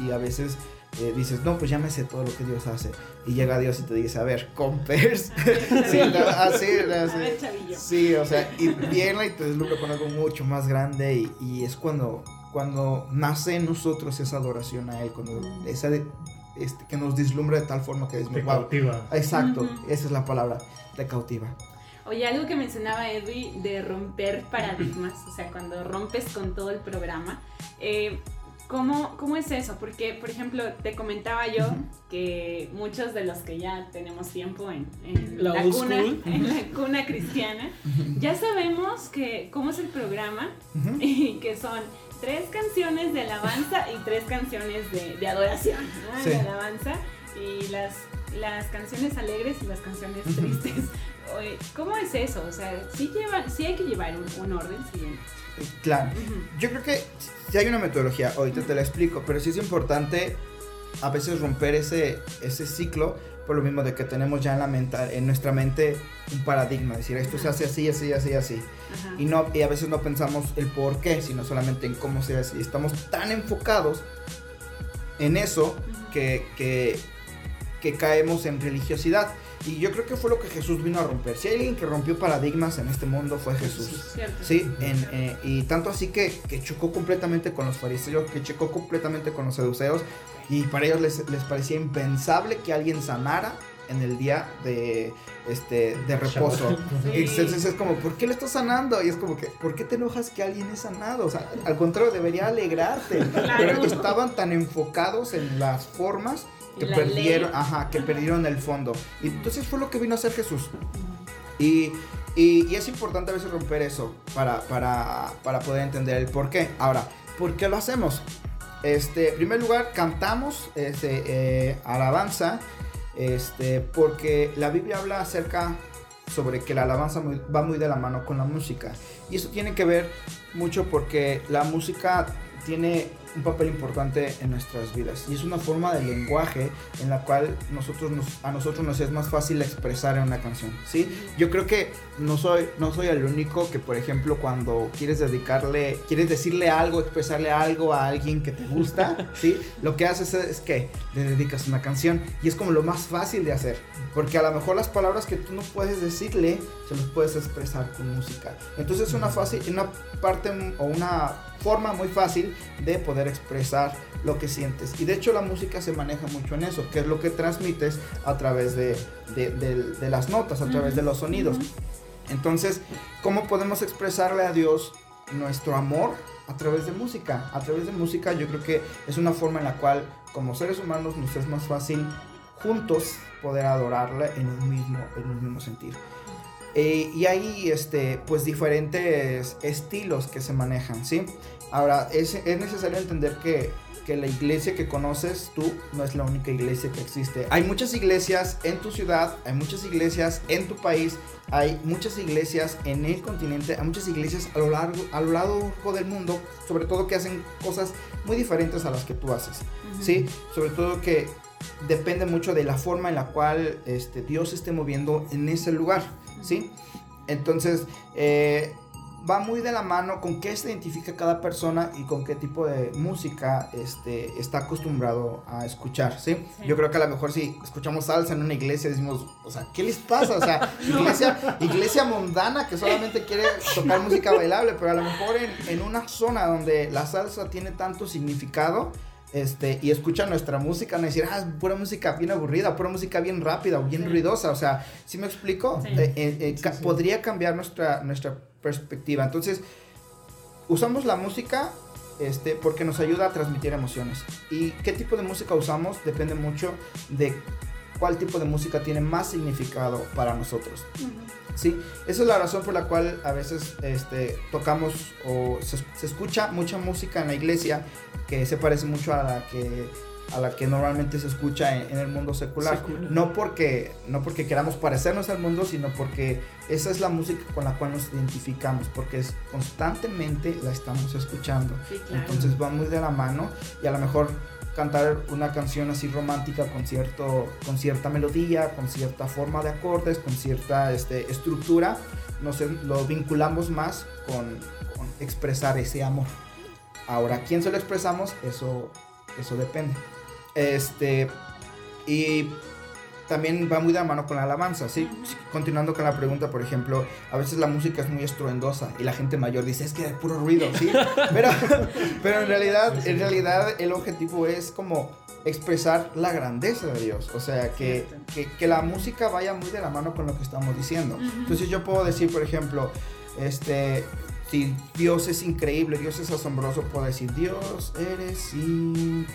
y a veces eh, dices, no, pues ya me sé todo lo que Dios hace. Y llega Dios y te dice, a ver, compers. sí, así, sí, o sea, y viene y te deslumbra con algo mucho más grande y, es cuando, cuando nace en nosotros esa adoración a Él, cuando esa este, que nos deslumbra de tal forma que es te cautiva. Exacto, esa es la palabra, te cautiva. Oye, algo que mencionaba Edwin de romper paradigmas, o sea, cuando rompes con todo el programa, eh, ¿Cómo, ¿Cómo es eso? Porque, por ejemplo, te comentaba yo que muchos de los que ya tenemos tiempo en, la, cuna, en la cuna cristiana, ya sabemos que cómo es el programa y que son tres canciones de alabanza y tres canciones de, adoración, de alabanza y las, las canciones alegres y las canciones tristes. ¿Cómo es eso? O sea, sí, lleva, sí hay que llevar un, orden. Claro. Yo creo que si hay una metodología, ahorita te la explico, pero sí es importante a veces romper ese, ese ciclo por lo mismo de que tenemos ya en, la mente, en nuestra mente un paradigma, decir esto se hace así, así, así, así. Y, no, y a veces no pensamos el por qué, sino solamente en cómo se hace. Y estamos tan enfocados en eso que, que, que caemos en religiosidad. Y yo creo que fue lo que Jesús vino a romper. Si hay alguien que rompió paradigmas en este mundo fue Jesús. Sí, eh, y tanto así que, que, chocó completamente con los fariseos, que chocó completamente con los seduceos. Y para ellos les, les parecía impensable que alguien sanara en el día de, este, de reposo. Y entonces es como, ¿por qué le estás sanando? Y es como que, ¿por qué te enojas que alguien es sanado? O sea, al contrario, debería alegrarte. Pero estaban tan enfocados en las formas que perdieron, ajá, que perdieron el fondo. Y entonces fue lo que vino a hacer Jesús. Y, y, es importante a veces romper eso para, para, para, poder entender el por qué. Ahora, ¿por qué lo hacemos? Este, en primer lugar, cantamos este, eh, alabanza, este, porque la Biblia habla acerca sobre que la alabanza va muy de la mano con la música. Y eso tiene que ver mucho porque la música tiene un papel importante en nuestras vidas y es una forma de lenguaje en la cual nosotros a nosotros nos es más fácil expresar en una canción, ¿sí? Yo creo que no soy, no soy el único que, por ejemplo, cuando quieres dedicarle, quieres decirle algo, expresarle algo a alguien que te gusta, ¿sí? Lo que haces es, que le dedicas una canción y es como lo más fácil de hacer, porque a lo mejor las palabras que tú no puedes decirle, se los puedes expresar con música. Entonces es una, fácil, una parte o una forma muy fácil de poder expresar lo que sientes. Y de hecho la música se maneja mucho en eso, que es lo que transmites a través de, las notas, a través de los sonidos. Entonces, ¿cómo podemos expresarle a Dios nuestro amor? A través de música. A través de música yo creo que es una forma en la cual como seres humanos nos es más fácil juntos poder adorarle en un mismo, en un mismo sentir. Eh, y hay, este, pues, diferentes estilos que se manejan, ¿sí? Ahora, es, es necesario entender que, que la iglesia que conoces tú no es la única iglesia que existe. Hay muchas iglesias en tu ciudad, hay muchas iglesias en tu país, hay muchas iglesias en el continente, hay muchas iglesias a lo largo, a lo largo del mundo, sobre todo que hacen cosas muy diferentes a las que tú haces, ¿sí? Sobre todo que depende mucho de la forma en la cual este, Dios esté moviendo en ese lugar, ¿sí? Entonces, eh, va muy de la mano con qué se identifica cada persona y con qué tipo de música este, está acostumbrado a escuchar, ¿sí? Yo creo que a lo mejor si escuchamos salsa en una iglesia decimos, o sea, ¿qué les pasa? O sea, iglesia, iglesia mundana que solamente quiere tocar música bailable, pero a lo mejor en, en una zona donde la salsa tiene tanto significado, este, y escuchan nuestra música, no decir, ah, es pura música bien aburrida, pura música bien rápida o bien ruidosa, o sea, ¿sí me explico? Eh, eh, eh, podría cambiar nuestra, nuestra perspectiva. Entonces, usamos la música este, porque nos ayuda a transmitir emociones. ¿Y qué tipo de música usamos? Depende mucho de cuál tipo de música tiene más significado para nosotros. ¿Sí? Esa es la razón por la cual a veces este, tocamos o se, se, escucha mucha música en la iglesia que se parece mucho a la que a la que normalmente se escucha en, el mundo secular. No, porque, no porque queramos parecernos al mundo, sino porque esa es la música con la cual nos identificamos, porque es, constantemente la estamos escuchando. Entonces va muy de la mano y a lo mejor cantar una canción así romántica con, cierto, con cierta melodía, con cierta forma de acordes, con cierta este, estructura, nos, lo vinculamos más con, con expresar ese amor. Ahora, ¿quién se lo expresamos? Eso, eso depende. Este, y también va muy de la mano con la alabanza, ¿sí? Continuando con la pregunta, por ejemplo, a veces la música es muy estruendosa y la gente mayor dice, es que es puro ruido, ¿sí? Pero, pero en realidad, en realidad el objetivo es como expresar la grandeza de Dios, o sea, que, que, que la música vaya muy de la mano con lo que estamos diciendo. Entonces yo puedo decir, por ejemplo, este, si Dios es increíble, Dios es asombroso, puedo decir, Dios, eres increíble.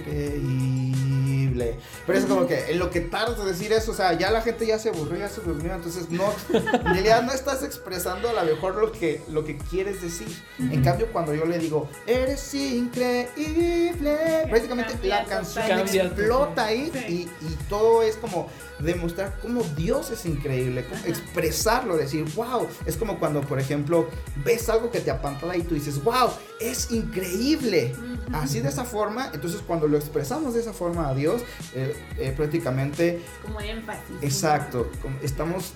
Pero es como que en lo que tardas de decir eso, o sea, ya la gente ya se aburrió, ya se durmió, entonces no, en realidad no estás expresando a lo mejor lo que, lo que quieres decir. En cambio, cuando yo le digo, eres increíble, prácticamente la canción explota ahí y, y todo es como demostrar cómo Dios es increíble, expresarlo, decir, wow, es como cuando, por ejemplo, ves algo que te apantala y tú dices, wow, es increíble. Así de esa forma, entonces cuando lo expresamos de esa forma a Dios, eh, eh, prácticamente... Como énfasis. Exacto, estamos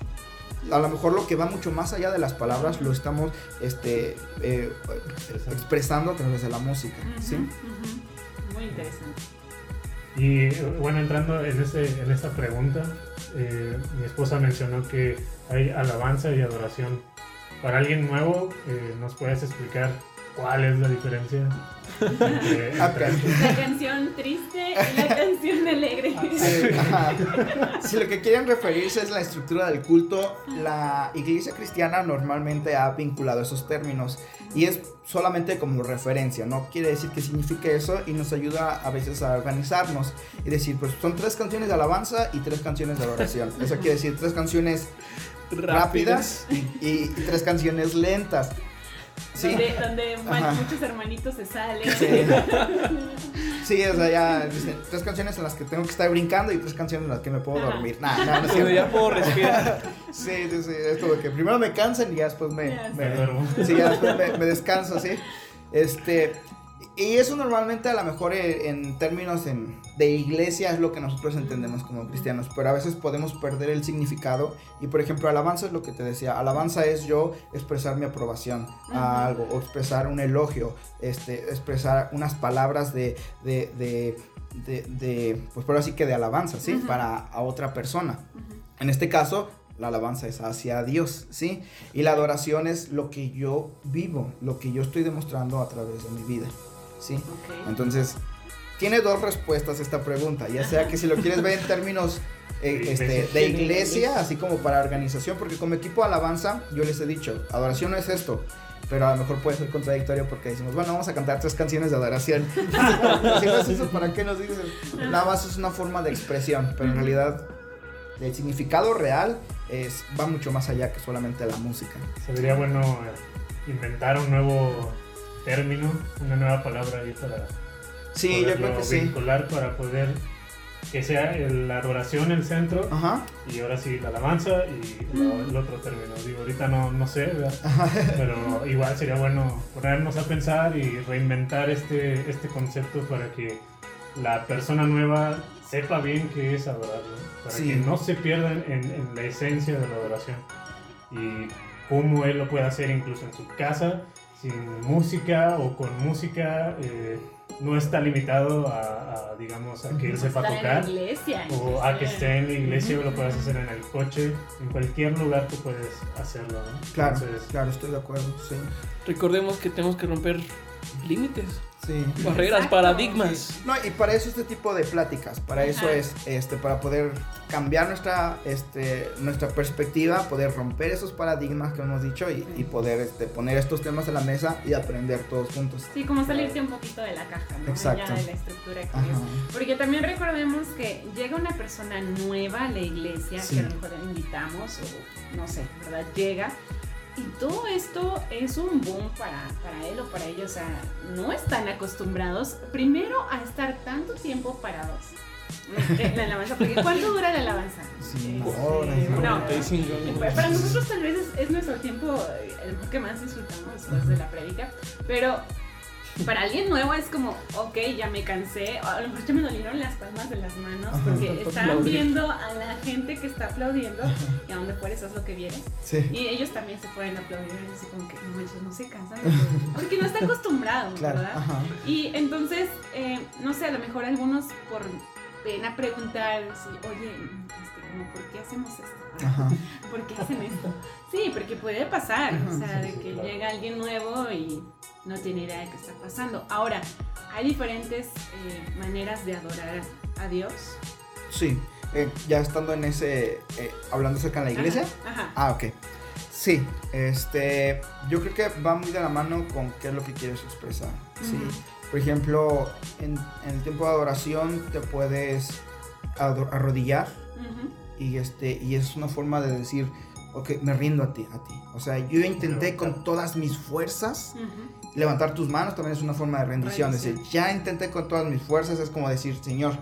a lo mejor lo que va mucho más allá de las palabras lo estamos este, eh, expresando a través de la música. ¿sí? Muy interesante. Y bueno, entrando en, ese, en esta pregunta, mi esposa mencionó que hay alabanza y adoración para alguien nuevo, eh, ¿nos puedes explicar cuál es la diferencia? La canción triste y la canción alegre. Si lo que quieren referirse es la estructura del culto, la iglesia cristiana normalmente ha vinculado esos términos y es solamente como referencia, no quiere decir que signifique eso y nos ayuda a veces a organizarnos y decir, pues son tres canciones de alabanza y tres canciones de adoración. Eso quiere decir tres canciones rápidas y, tres canciones lentas. Sí. Donde, muchos hermanitos se salen. Sí. o sea, ya tres canciones en las que tengo que estar brincando y tres canciones en las que me puedo dormir. Nah, no, no es ya puedo respirar. sí, sí, sí, es como que primero me cansan y ya después me, me, duermo. Sí, ya después me, me descanso, sí. Este, y eso normalmente a lo mejor eh, en términos de iglesia es lo que nosotros entendemos como cristianos, pero a veces podemos perder el significado y por ejemplo alabanza es lo que te decía, alabanza es yo expresar mi aprobación a algo o expresar un elogio, este, expresar unas palabras de, de, de, de, pues por así que de alabanza, ¿sí? Para a otra persona. En este caso, la alabanza es hacia Dios, ¿sí? Y la adoración es lo que yo vivo, lo que yo estoy demostrando a través de mi vida. ¿Sí? Entonces, tiene dos respuestas esta pregunta, ya sea que si lo quieres ver en términos eh, este, de iglesia, así como para organización, porque como equipo de alabanza, yo les he dicho, adoración no es esto, pero a lo mejor puede ser contradictorio porque decimos, bueno, vamos a cantar tres canciones de adoración. si no es eso, ¿para qué nos dices? Nada más es una forma de expresión, pero en realidad del significado real es, va mucho más allá que solamente la música. Sería bueno eh, inventar un nuevo término, una nueva palabra ahí para Sí, yo creo que sí. vincular para poder que sea el- la adoración el centro Ajá. y ahora sí la alabanza y lo- el otro término. Digo, ahorita no, no sé, ¿verdad? pero igual sería bueno ponernos a pensar y reinventar este, este concepto para que la persona nueva sepa bien qué es adorar, ¿no? para Sí. que no se pierdan en, en la esencia de la adoración y cómo él lo puede hacer incluso en su casa, sin música o con música. eh, no está limitado a, a, digamos, a que él sepa Estar en tocar la iglesia. o a que esté en la iglesia o lo Ujú. puedas hacer en el coche, en cualquier lugar tú puedes hacerlo, ¿no? Claro, Entonces, claro, estoy de acuerdo, sí. Recordemos que tenemos que romper límites, Sí. barreras, Exacto. paradigmas. No, y para eso este tipo de pláticas, para eso Ajá. es, este, para poder cambiar nuestra, este, nuestra perspectiva, poder romper esos paradigmas que hemos dicho y, y poder, este, poner estos temas a la mesa y aprender todos juntos. Sí, como salirse un poquito de la caja, ¿no? Exacto. Ya de la estructura que Ajá. es. Porque también recordemos que llega una persona nueva a la iglesia, Sí. que a lo mejor invitamos, o no sé, ¿verdad? Llega. Y todo esto es un boom para, para él o para ellos. O sea, no están acostumbrados, primero, a estar tanto tiempo parados en la alabanza. Porque ¿cuánto dura la alabanza? Sí, Este, horas, no, 45 para para nosotros tal vez es, es nuestro tiempo eh, el que más disfrutamos después de la prédica, pero para alguien nuevo es como, ok, ya me cansé, a lo mejor ya me dolieron las palmas de las manos Ajá. porque están aplaudir. viendo a la gente que está aplaudiendo y a donde fueres es lo que vienes. Sí. Y ellos también se pueden aplaudir y así como que, no no se cansan de aplaudir", porque no están acostumbrados, Claro, ¿verdad? ajá. Y entonces, eh, no sé, a lo mejor algunos por pena preguntar, sí, oye, este, como, ¿por qué hacemos esto? Ajá. ¿Por qué hacen esto? Sí, porque puede pasar, o sea, sí, de sí, que claro. llega alguien nuevo y no tiene idea de qué está pasando. Ahora, hay diferentes eh, maneras de adorar a Dios. Sí, eh, ya estando en ese, eh, hablando acerca de la iglesia. Ajá. ajá. Ah, ok. Sí, este, yo creo que va muy de la mano con qué es lo que quieres expresar. Sí. Por ejemplo, en, en el tiempo de adoración te puedes arrodillar y este y es una forma de decir, ok, me rindo a ti, a ti. O sea, yo intenté con todas mis fuerzas. Levantar tus manos también es una forma de rendición. Es decir, ya intenté con todas mis fuerzas, es como decir, Señor,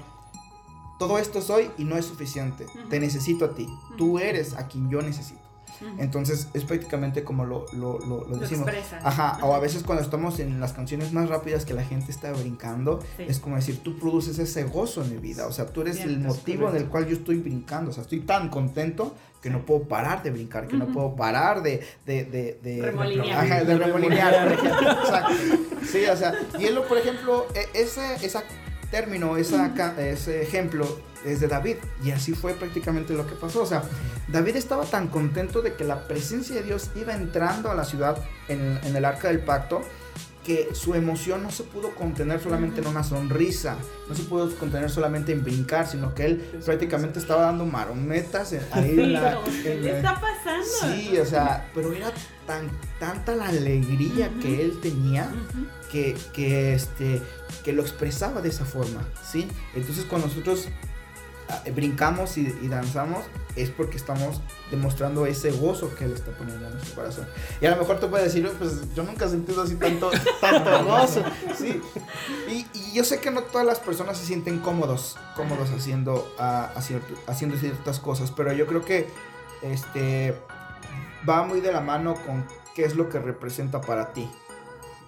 todo esto soy y no es suficiente. Te necesito a ti. Tú eres a quien yo necesito. Entonces es prácticamente como lo, lo, lo- lo decimos. Ajá, o a veces cuando estamos en las canciones más rápidas que la gente está brincando, Sí. es como decir, tú produces ese gozo en mi vida, o sea, tú eres el Cierto, es motivo en el cual yo estoy brincando, o sea, estoy tan contento que no puedo parar de brincar, que no Ujú. puedo parar de... de, de, de Remolinear. Ajá, de remolinear, por ejemplo, exacto. Sí, o sea, y él, por ejemplo, e- ese, esa término, esa, ese ejemplo es de David, y así fue prácticamente lo que pasó, o sea, David estaba tan contento de que la presencia de Dios iba entrando a la ciudad en, en el arca del pacto que su emoción no se pudo contener solamente en una sonrisa, no se pudo contener solamente en brincar, sino que él prácticamente estaba dando marometas ahí en la- en ¿qué la- está pasando? Sí, o sea, pero era tan tanta la alegría Ujú. que él tenía Ujú. Que, que, este, que lo expresaba de esa forma, ¿sí? Entonces cuando nosotros ah, brincamos y, y danzamos es porque estamos demostrando ese gozo que él está poniendo en nuestro corazón. Y a lo mejor tú puedes decir, "Oh, pues yo nunca he sentido así tanto, tanto gozo, ¿sí? Y, y yo sé que no todas las personas se sienten cómodos, cómodos haciendo, ah, haciendo ciertas cosas, pero yo creo que este, va muy de la mano con qué es lo que representa para ti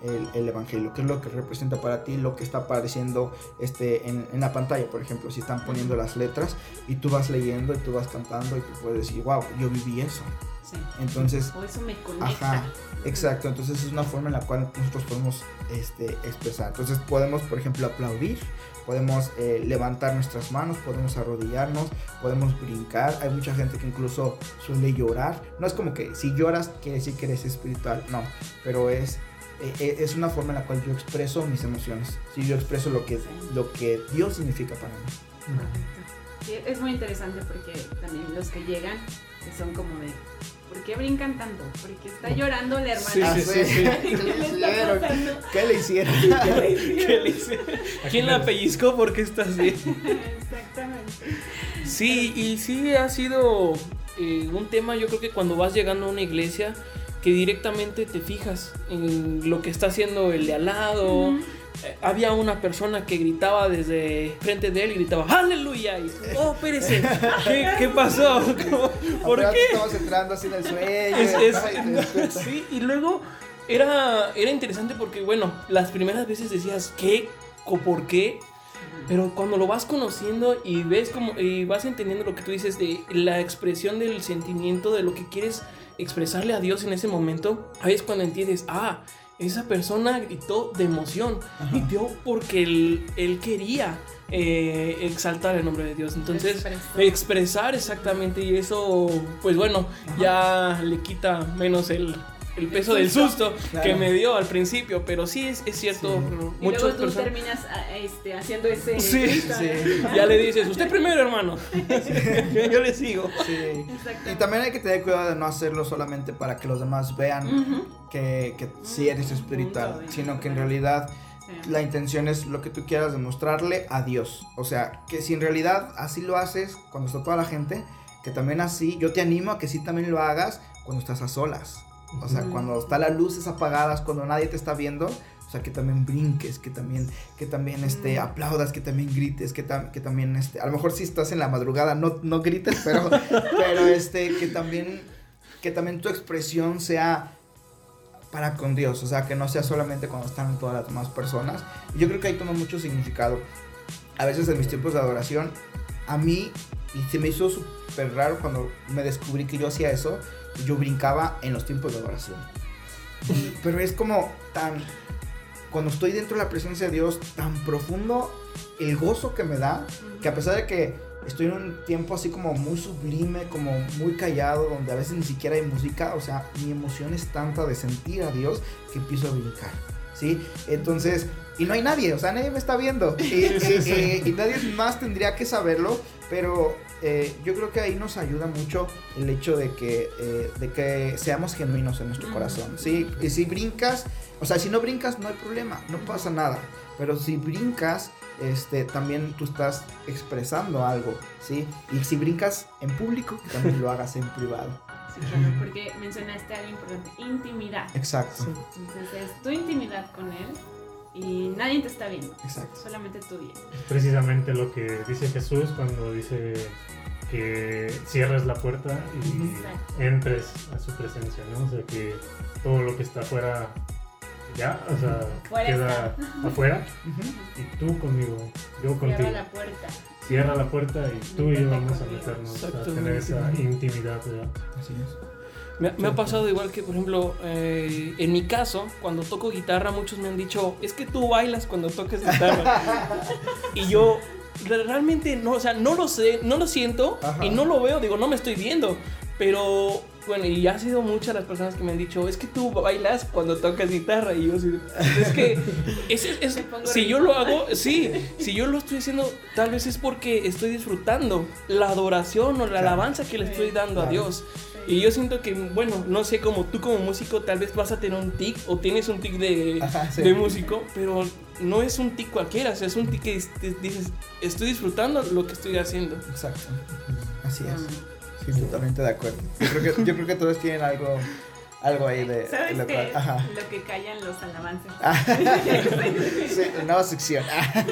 el, el evangelio, qué es lo que representa para ti lo que está apareciendo este, en, en la pantalla, por ejemplo, si están poniendo las letras y tú vas leyendo y tú vas cantando y tú puedes decir, wow, yo viví eso. Sí. Entonces, O eso me conecta. Ajá, exacto. Entonces es una forma en la cual nosotros podemos este, expresar. Entonces podemos, por ejemplo, aplaudir, podemos eh, levantar nuestras manos, podemos arrodillarnos, podemos brincar. Hay mucha gente que incluso suele llorar. No es como que si lloras quiere decir que eres espiritual, no, pero es... eh, eh, es una forma en la cual yo expreso mis emociones. Si yo expreso lo que, lo que Dios significa para mí. Sí, es muy interesante porque también los que llegan son como de ¿por qué brincan tanto? Porque está llorando la hermana. Sí, sí, sí, sí. ¿Qué ¿Qué le está hicieron? pasando? ¿Qué le hicieron? ¿Qué le hice? ¿Quién la pellizcó? ¿Por qué estás bien? Exactamente. Sí, y sí ha sido eh, un tema, yo creo que cuando vas llegando a una iglesia, que directamente te fijas en lo que está haciendo el de al lado. Eh, había una persona que gritaba desde frente de él y gritaba ¡Aleluya! Y, ¡Oh, espérese! ¿Qué, qué pasó? ¿Por qué? Estamos entrando así en el sueño. Es- es- despiertas. sí, y luego era, era interesante porque, bueno, las primeras veces decías, ¿qué? ¿O por qué? Pero cuando lo vas conociendo y ves como y vas entendiendo lo que tú dices de la expresión del sentimiento de lo que quieres expresarle a Dios en ese momento, ahí es cuando entiendes, ah, esa persona gritó de emoción, gritó porque él, él quería eh, exaltar el nombre de Dios. Entonces, expresar. exactamente y eso, pues bueno, ya le quita menos el, el peso del susto Claro. que me dio al principio, pero sí es, es cierto, Sí. Y muchas luego tú personas... terminas ah, este, haciendo ese. Sí, sí. Ya le dices, usted primero, hermano. Yo le sigo. Sí. Y también hay que tener cuidado de no hacerlo solamente para que los demás vean que, que sí eres Punto espiritual, sino que en realidad Sí. la intención es lo que tú quieras demostrarle a Dios. O sea, que si en realidad así lo haces cuando está toda la gente, que también así, yo te animo a que sí también lo hagas cuando estás a solas. O sea, cuando está las luces apagadas, cuando nadie te está viendo, o sea, que también brinques, que también, que también, este, aplaudas, que también grites, que, tam- que también, este, a lo mejor si estás en la madrugada, no, no grites, pero, pero, este, que también, que también tu expresión sea para con Dios, o sea, que no sea solamente cuando están todas las demás personas. Yo creo que ahí toma mucho significado. A veces en mis tiempos de adoración, a mí, y se me hizo súper raro cuando me descubrí que yo hacía eso, yo brincaba en los tiempos de adoración. Y- Pero es como tan, cuando estoy dentro de la presencia de Dios, tan profundo el gozo que me da, que a pesar de que estoy en un tiempo así como muy sublime, como muy callado, donde a veces ni siquiera hay música, o sea, mi emoción es tanta de sentir a Dios que empiezo a brincar, ¿sí? Entonces, y no hay nadie, o sea, nadie me está viendo, y, y- y- y nadie más tendría que saberlo, pero eh, yo creo que ahí nos ayuda mucho el hecho de que, eh, de que seamos genuinos en nuestro corazón, ¿sí? Y si brincas, o sea, si no brincas no hay problema, no pasa nada, pero si brincas, este, también tú estás expresando algo, ¿sí? Y si brincas en público, también lo hagas en privado. Sí, claro, porque mencionaste algo importante, intimidad. Exacto, Entonces es tu intimidad con él y nadie te está viendo, exacto. solamente tú y él. Es precisamente lo que dice Jesús cuando dice que cierres la puerta y Exacto. entres a su presencia, ¿no? O sea, que todo lo que está afuera ya, o sea, Fuera queda afuera y tú conmigo, yo contigo. Cierra la puerta. Cierra la puerta y tú y yo vamos a meternos a tener esa intimidad, ¿verdad? Así es. Me, me ha pasado igual que, por ejemplo, eh, en mi caso, cuando toco guitarra, muchos me han dicho, es que tú bailas cuando tocas guitarra. y yo re- realmente no, o sea, no lo sé, no lo siento Ajá. y no lo veo, digo, no me estoy viendo. Pero, bueno, y ha sido muchas las personas que me han dicho, es que tú bailas cuando tocas guitarra. Y yo, sí, es que, es, es- es- Te pongo si yo lo hago, sí, si yo lo estoy haciendo, tal vez es porque estoy disfrutando la adoración o la Claro. alabanza que le estoy dando a. Dios. Y yo siento que, bueno, no sé, como tú como músico tal vez vas a tener un tic o tienes un tic de, Ajá, sí. de músico, pero no es un tic cualquiera, o sea, es un tic que dices, estoy disfrutando lo que estoy haciendo. Exacto. Así es. Mm. Sí, totalmente de acuerdo. Yo creo que, yo creo que todos tienen algo, algo ahí de, ¿Sabes lo cual- Ajá. lo que callan los alabanzas? Sí, nueva sección.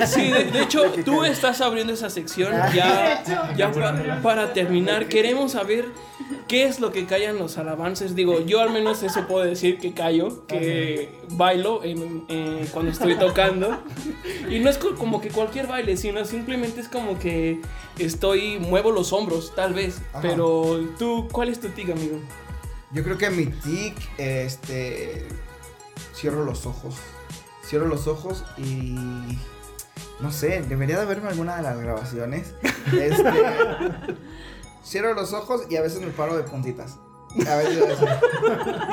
Sí, de, de hecho, tú estás abriendo esa sección ya, ya pa- para terminar. Queremos saber qué es lo que callan los alabances. Digo, yo al menos eso puedo decir que callo, que bailo en- en- cuando estoy tocando. Y no es co- como que cualquier baile, sino simplemente es como que estoy, muevo los hombros, tal vez. Ajá. Pero tú, ¿cuál es tu tic, amigo? Yo creo que mi tic, este, cierro los ojos. Cierro los ojos y no sé, debería de verme alguna de las grabaciones. Este, cierro los ojos y a veces me paro de puntitas. A veces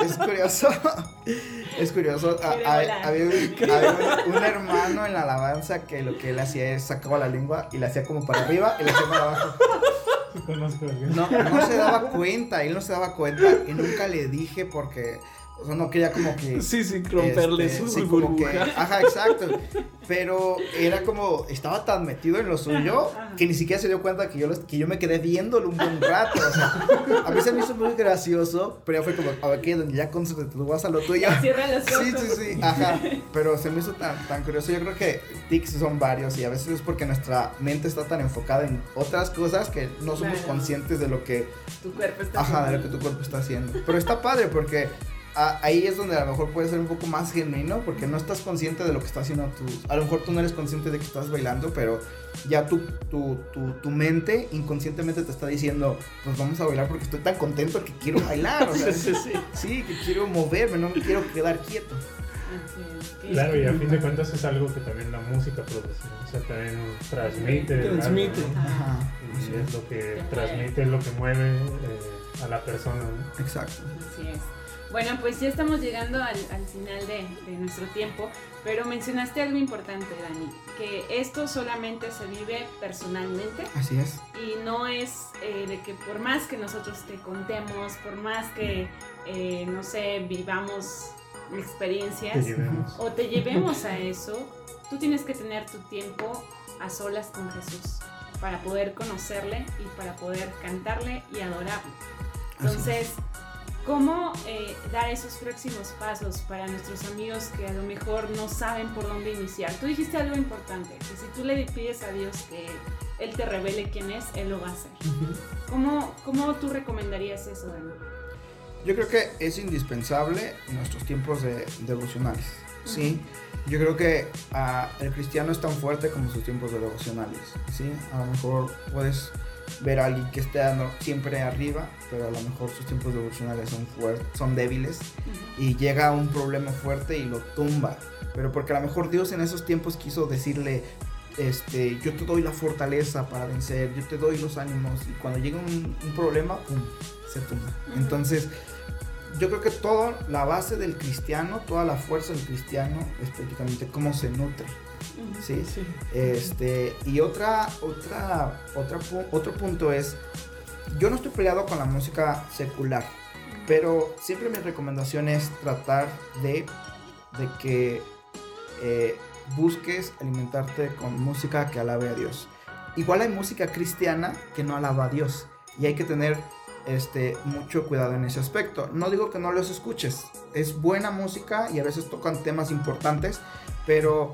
es curioso. Es curioso. A- a- volar. había un, había un- un hermano en la alabanza que lo que él hacía es sacaba la lengua y la hacía como para arriba y la hacía para abajo. No, no se daba cuenta, él no se daba cuenta y nunca le dije porque o sea, no quería como que... Sí, sí, romperle este, su sí, como que- burbuja. ajá, exacto. Pero era como, estaba tan metido en lo suyo Ajá, ajá. que ni siquiera se dio cuenta que yo, los- que yo me quedé viéndolo un buen rato. O sea, a mí se me hizo muy gracioso, pero ya fue como, a ver, ¿qué? Ya concéntrate, tú vas a lo tuyo. Cierra los ojos. Sí, sí, sí, ajá. Pero se me hizo tan, tan curioso. Yo creo que tics son varios y a veces es porque nuestra mente está tan enfocada en otras cosas que no somos Claro. conscientes de lo que Tu cuerpo está Ajá, de haciendo. lo que tu cuerpo está haciendo. Pero está padre porque a- ahí es donde a lo mejor puede ser un poco más genuino porque no estás consciente de lo que está haciendo tu... A lo mejor tú no eres consciente de que estás bailando, pero ya tu, tu, tu, tu mente inconscientemente te está diciendo, pues vamos a bailar porque estoy tan contento que quiero bailar. O sea, Sí, sí, sí. sí, que quiero moverme, no me quiero quedar quieto. Claro, y a fin de cuentas es algo que también la música produce, ¿no? o sea, también transmite. Transmite. algo, ¿no? Ajá. Y es lo que Te transmite, es lo que mueve eh, a la persona. ¿no? Exacto. Así es. Bueno, pues ya estamos llegando al, al final de, de nuestro tiempo, pero mencionaste algo importante, Dani, que esto solamente se vive personalmente Así es. y no es eh, de que por más que nosotros te contemos, por más que, eh, no sé, vivamos experiencias llevemos. o te llevemos a eso, tú tienes que tener tu tiempo a solas con Jesús para poder conocerle y para poder cantarle y adorarle. Entonces, ¿cómo eh, dar esos próximos pasos para nuestros amigos que a lo mejor no saben por dónde iniciar? Tú dijiste algo importante, que si tú le pides a Dios que Él te revele quién es, Él lo va a hacer. ¿Cómo, cómo tú recomendarías eso, Dani? Yo creo que es indispensable en nuestros tiempos de devocionales, ¿sí? Yo creo que ah, el cristiano es tan fuerte como sus tiempos de devocionales, ¿sí? A lo mejor puedes ver a alguien que esté siempre arriba, pero a lo mejor sus tiempos devocionales son fuertes, son débiles y llega un problema fuerte y lo tumba. Pero porque a lo mejor Dios en esos tiempos quiso decirle, este, yo te doy la fortaleza para vencer, yo te doy los ánimos y cuando llega un, un problema, pum, se tumba. Entonces, yo creo que toda la base del cristiano, toda la fuerza del cristiano es prácticamente cómo se nutre. Ujú. ¿sí? Este, y otra, otra, otra, otro punto es, yo no estoy peleado con la música secular, pero siempre mi recomendación es tratar de, de que eh, busques alimentarte con música que alabe a Dios. Igual hay música cristiana que no alaba a Dios y hay que tener este, mucho cuidado en ese aspecto. No digo que no los escuches, es buena música y a veces tocan temas importantes, pero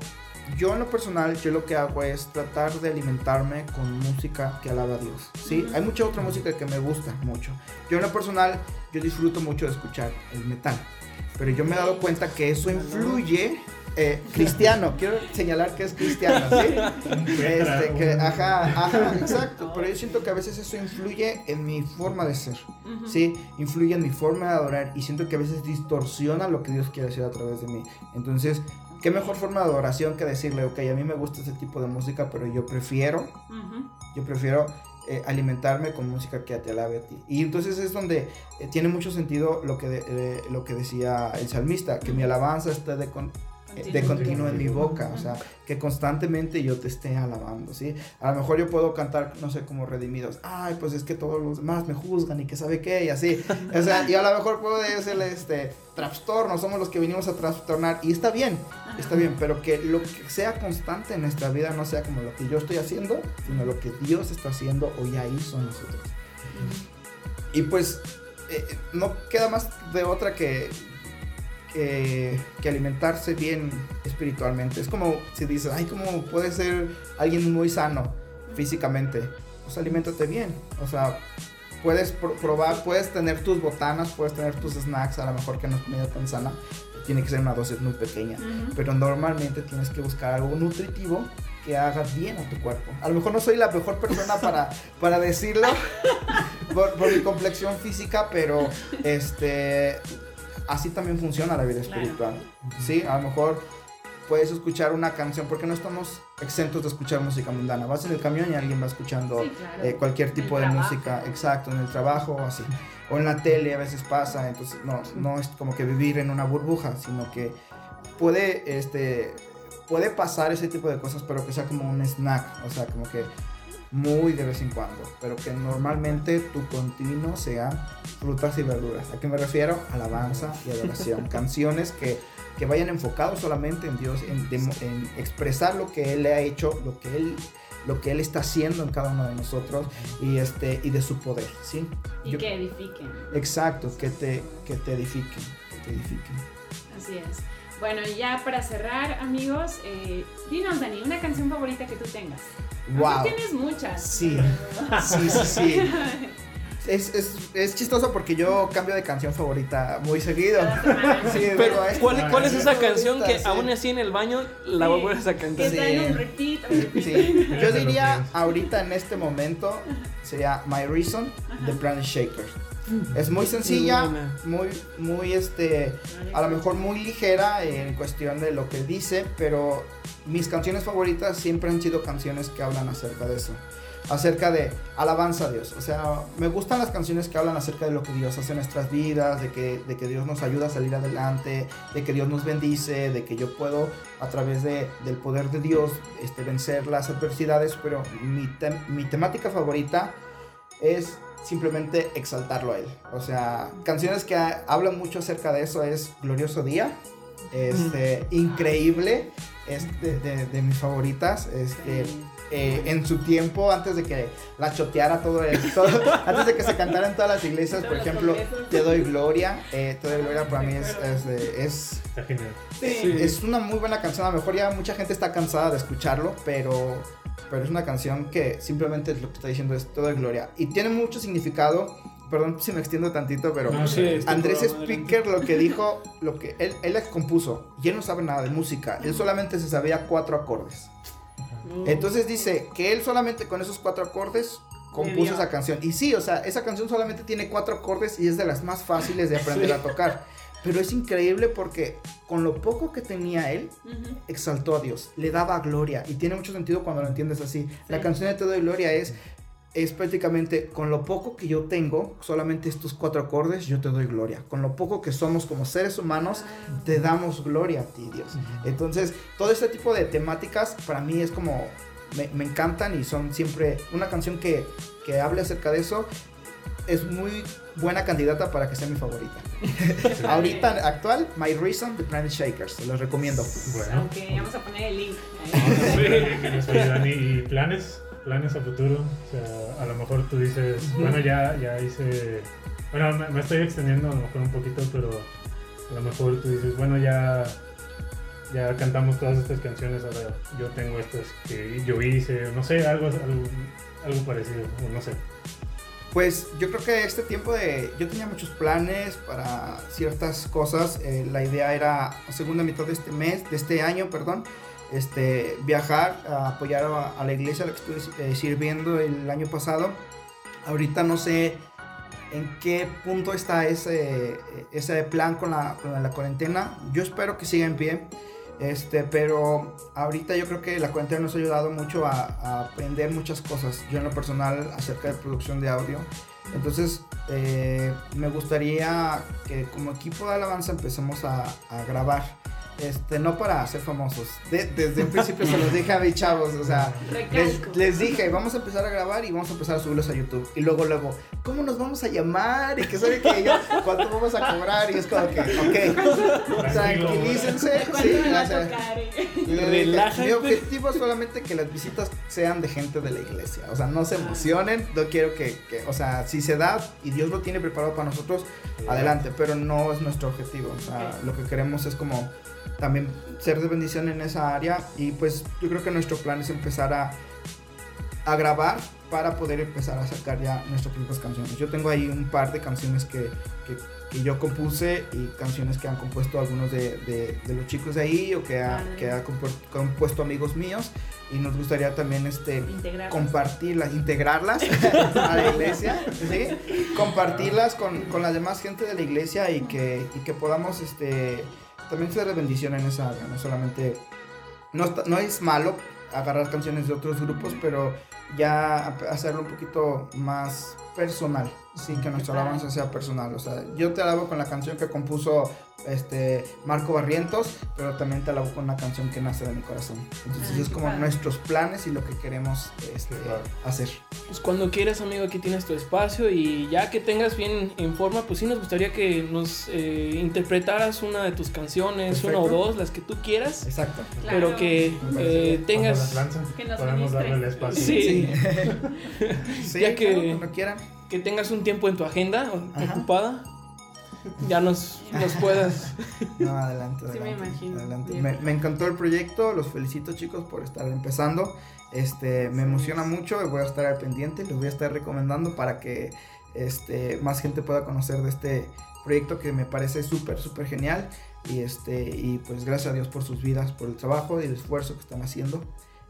yo en lo personal, yo lo que hago es tratar de alimentarme con música que alaba a Dios. ¿sí? Hay mucha otra música que me gusta mucho. Yo en lo personal, yo disfruto mucho de escuchar el metal. Pero yo me he dado cuenta que eso influye... eh, cristiano, quiero señalar que es cristiano, ¿sí? Este, que, ajá, ajá, exacto. Pero yo siento que a veces eso influye en mi forma de ser. Sí, influye en mi forma de adorar y siento que a veces distorsiona lo que Dios quiere hacer a través de mí. Entonces, ¿qué mejor forma de adoración que decirle, ok, a mí me gusta ese tipo de música, pero yo prefiero, yo prefiero eh, alimentarme con música que te alabe a ti? Y entonces es donde eh, tiene mucho sentido lo que, de- eh, lo que decía el salmista, que mi alabanza esté de, con- de continuo en mi boca, o sea, que constantemente yo te esté alabando, ¿sí? A lo mejor yo puedo cantar, no sé, como redimidos, ay, pues es que todos los demás me juzgan y que sabe qué, y así, o sea, y a lo mejor puedo decirle, este, trastorno, somos los que vinimos a trastornar, y está bien, está bien, pero que lo que sea constante en nuestra vida no sea como lo que yo estoy haciendo, sino lo que Dios está haciendo o ya hizo en nosotros. Y pues eh, no queda más de otra que, que, que alimentarse bien espiritualmente. Es como si dices, ay, ¿cómo puede ser alguien muy sano físicamente? Pues aliméntate bien. O sea, puedes pro- probar, puedes tener tus botanas, puedes tener tus snacks, a lo mejor que no es comida tan sana. Tiene que ser una dosis muy pequeña. Pero normalmente tienes que buscar algo nutritivo que haga bien a tu cuerpo. A lo mejor no soy la mejor persona para, para decirlo por, por mi complexión física, pero este así también funciona la vida Claro. espiritual. Sí, a lo mejor puedes escuchar una canción, porque no estamos exentos de escuchar música mundana. Vas en el camión y alguien va escuchando Sí, claro. eh, cualquier tipo de trabajo. música, exacto, en el trabajo o así. O en la tele a veces pasa, entonces no, no es como que vivir en una burbuja, sino que puede, este, puede pasar ese tipo de cosas, pero que sea como un snack, o sea, como que muy de vez en cuando, pero que normalmente tu continuo sea frutas y verduras. ¿A qué me refiero? Alabanza y adoración. Canciones que, que vayan enfocados solamente en Dios, en, en expresar lo que Él le ha hecho, lo que Él lo que él está haciendo en cada uno de nosotros y este y de su poder, ¿sí? Y Yo- que edifiquen. Exacto, que te que te edifiquen, que te edifiquen. Así es. Bueno, y ya para cerrar, amigos, eh, dinos, Dani, una canción favorita que tú tengas. Wow. tienes muchas. Sí. Sí, sí, sí. Es, es, es chistoso porque yo cambio de canción favorita muy seguido. Sí, Pero, pero es- ¿cuál, cuál es esa favorita, canción que sí. aún así en el baño la Sí. vuelves a cantar? Sí. yo diría ahorita en este momento sería My Reason de Planet Shakers. Es muy sencilla, muy, muy este, a lo mejor muy ligera en cuestión de lo que dice, pero mis canciones favoritas siempre han sido canciones que hablan acerca de eso. Acerca de alabanza a Dios. O sea, me gustan las canciones que hablan acerca de lo que Dios hace en nuestras vidas, de que, de que Dios nos ayuda a salir adelante, de que Dios nos bendice, de que yo puedo a través de, del poder de Dios este, vencer las adversidades. Pero mi, tem- mi temática favorita es simplemente exaltarlo a Él. O sea, canciones que ha- hablan mucho acerca de eso es Glorioso Día, este, Increíble, es de, de- de mis favoritas. Este, eh, en su tiempo, antes de que la choteara todo el. todo- antes de que se cantara en todas las iglesias, por ejemplo. Te doy gloria. eh, Te doy gloria para mí es, es, de- es Está genial. Sí. es una muy buena canción. A lo mejor ya mucha gente está cansada de escucharlo, pero, pero es una canción que simplemente lo que está diciendo es todo de gloria. Y tiene mucho significado. Perdón si me extiendo tantito, pero No, Sí, Andrés Speaker lo que dijo, lo que él, él compuso, y él no sabe nada de música. Él solamente se sabía cuatro acordes. Entonces dice que él solamente con esos cuatro acordes compuso esa canción. Y sí, o sea, esa canción solamente tiene cuatro acordes y es de las más fáciles de aprender Sí. a tocar. Pero es increíble porque con lo poco que tenía él, exaltó a Dios, le daba gloria. Y tiene mucho sentido cuando lo entiendes así. La canción de Te doy gloria es, es prácticamente con lo poco que yo tengo, solamente estos cuatro acordes, yo te doy gloria. Con lo poco que somos como seres humanos, te damos gloria a ti, Dios. Entonces, todo este tipo de temáticas para mí es como, me, me encantan y son siempre una canción que, que hable acerca de eso. Es muy buena candidata para que sea mi favorita. Ahorita actual, My Reason de Planet Shakers. Se los recomiendo. Bueno. Ok, vamos a poner el link. Sí. Dani, ¿y planes? ¿Planes a futuro? O sea, a lo mejor tú dices, bueno, ya, ya hice... Bueno, me, me estoy extendiendo a lo mejor un poquito, pero a lo mejor tú dices, bueno, ya, ya cantamos todas estas canciones, ahora yo tengo estas que yo hice, no sé, algo, algo, algo parecido, o no sé. Pues yo creo que este tiempo de... Yo tenía muchos planes para ciertas cosas. eh, la idea era a segunda mitad de este mes, de este año, perdón, este, viajar a apoyar a, la iglesia a la que estuve eh, sirviendo el año pasado. Ahorita no sé en qué punto está ese, ese plan con la, con la cuarentena. Yo espero que siga en pie. Este, pero ahorita yo creo que la cuarentena nos ha ayudado mucho a, aprender muchas cosas. Yo en lo personal acerca de producción de audio. Entonces eh, me gustaría que como equipo de alabanza empecemos a grabar. Este, no para ser famosos. De- desde un principio se los dije a mis chavos. O sea, les, les dije, vamos a empezar a grabar y vamos a empezar a subirlos a YouTube. Y luego, luego, ¿cómo nos vamos a llamar? Y que sabe que yo, ¿cuánto vamos a cobrar? Y es como que, ok, tranquilícense. ¿Cuánto Sí, o sea, eh? le dije, Relájate. Mi objetivo es solamente que las visitas sean de gente de la iglesia. O sea, no se emocionen. No quiero que, que- o sea, si se da y Dios lo tiene preparado para nosotros, adelante. Pero no es nuestro objetivo. O sea, lo que queremos es como también ser de bendición en esa área. Y pues yo creo que nuestro plan es empezar a, a grabar para poder empezar a sacar ya nuestras propias canciones. Yo tengo ahí un par de canciones que, que- que yo compuse y canciones que han compuesto algunos de, de- de los chicos de ahí o que ha, que ha compu- compuesto amigos míos y nos gustaría también este Integrar. compartirlas, integrarlas a la iglesia, ¿sí? compartirlas con, con la demás gente de la iglesia y que, y que podamos este, también ser de bendición en esa área, no solamente, no es malo agarrar canciones de otros grupos, pero ya hacerlo un poquito más personal, sin que nuestra alabanza sea personal. O sea, yo te alabo con la canción que compuso este Marco Barrientos, pero también te alabo con una canción que nace de mi corazón. Entonces Ay, es como padre. nuestros planes y lo que queremos este, hacer. Pues cuando quieras, amigo, aquí tienes tu espacio y ya que tengas bien en forma, pues sí nos gustaría que nos eh, interpretaras una de tus canciones, una o Perfecto. dos, las que tú quieras, Exacto. Claro. pero que eh, tengas Que nos darle el espacio. Sí. sí, Ya que- claro, cuando quieran. Que tengas un tiempo en tu agenda Ajá. ocupada, ya nos, nos puedas. No, adelante, Sí, me adelante. imagino. adelante. Me encantó el proyecto, los felicito chicos por estar empezando. Este, me emociona mucho, voy a estar al pendiente, les voy a estar recomendando para que este, más gente pueda conocer de este proyecto que me parece súper, súper genial. Y, este, y pues gracias a Dios por sus vidas, por el trabajo y el esfuerzo que están haciendo.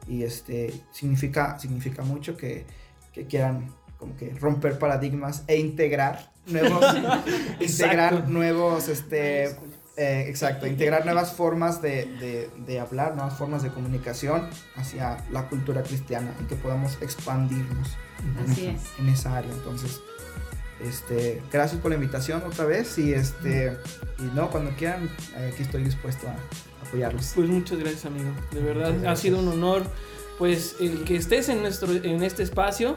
Y este, significa, significa mucho que, que quieran como que romper paradigmas e integrar nuevos, integrar nuevos, este, eh, exacto, integrar nuevas formas de, de- de hablar, nuevas formas de comunicación hacia la cultura cristiana y que podamos expandirnos en, Así esa- es. en esa área. Entonces, este, gracias por la invitación otra vez y este, y no, cuando quieran, eh, aquí estoy dispuesto a apoyarlos. Pues muchas gracias, amigo. De verdad, ha sido un honor, pues, el que estés en, nuestro, en este espacio,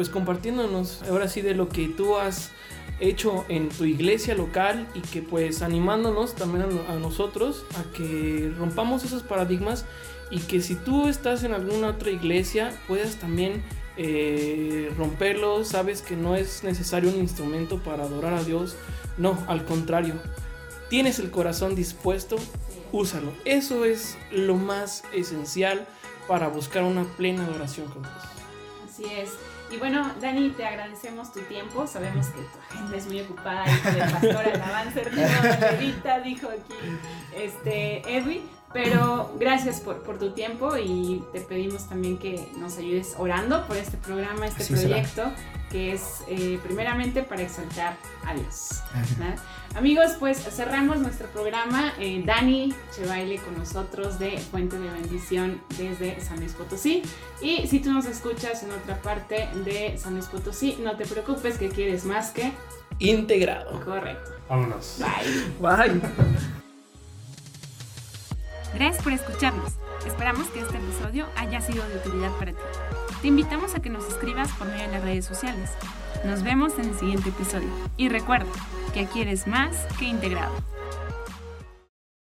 pues compartiéndonos ahora sí de lo que tú has hecho en tu iglesia local y que pues animándonos también a, a nosotros a que rompamos esos paradigmas y que si tú estás en alguna otra iglesia puedas también eh, romperlo, sabes que no es necesario un instrumento para adorar a Dios, no, al contrario, tienes el corazón dispuesto, úsalo. Eso es lo más esencial para buscar una plena adoración con Dios. Así es. Y bueno, Dani, te agradecemos tu tiempo. Sabemos que tu agenda es muy ocupada, hijo del pastor Alabanza, dijo aquí este Edwin. Pero gracias por, por tu tiempo y te pedimos también que nos ayudes orando por este programa, este Así será. proyecto, que es eh, primeramente para exaltar a Dios. Amigos, pues cerramos nuestro programa. Eh, Dani Chevaile con nosotros de Fuente de Bendición desde San Luis Potosí. Y si tú nos escuchas en otra parte de San Luis Potosí, no te preocupes que quieres más que Integrado. correcto. Vámonos. Bye. Bye. Gracias por escucharnos. Esperamos que este episodio haya sido de utilidad para ti. Te invitamos a que nos escribas por medio de las redes sociales. Nos vemos en el siguiente episodio. Y recuerda que aquí eres más que integrado.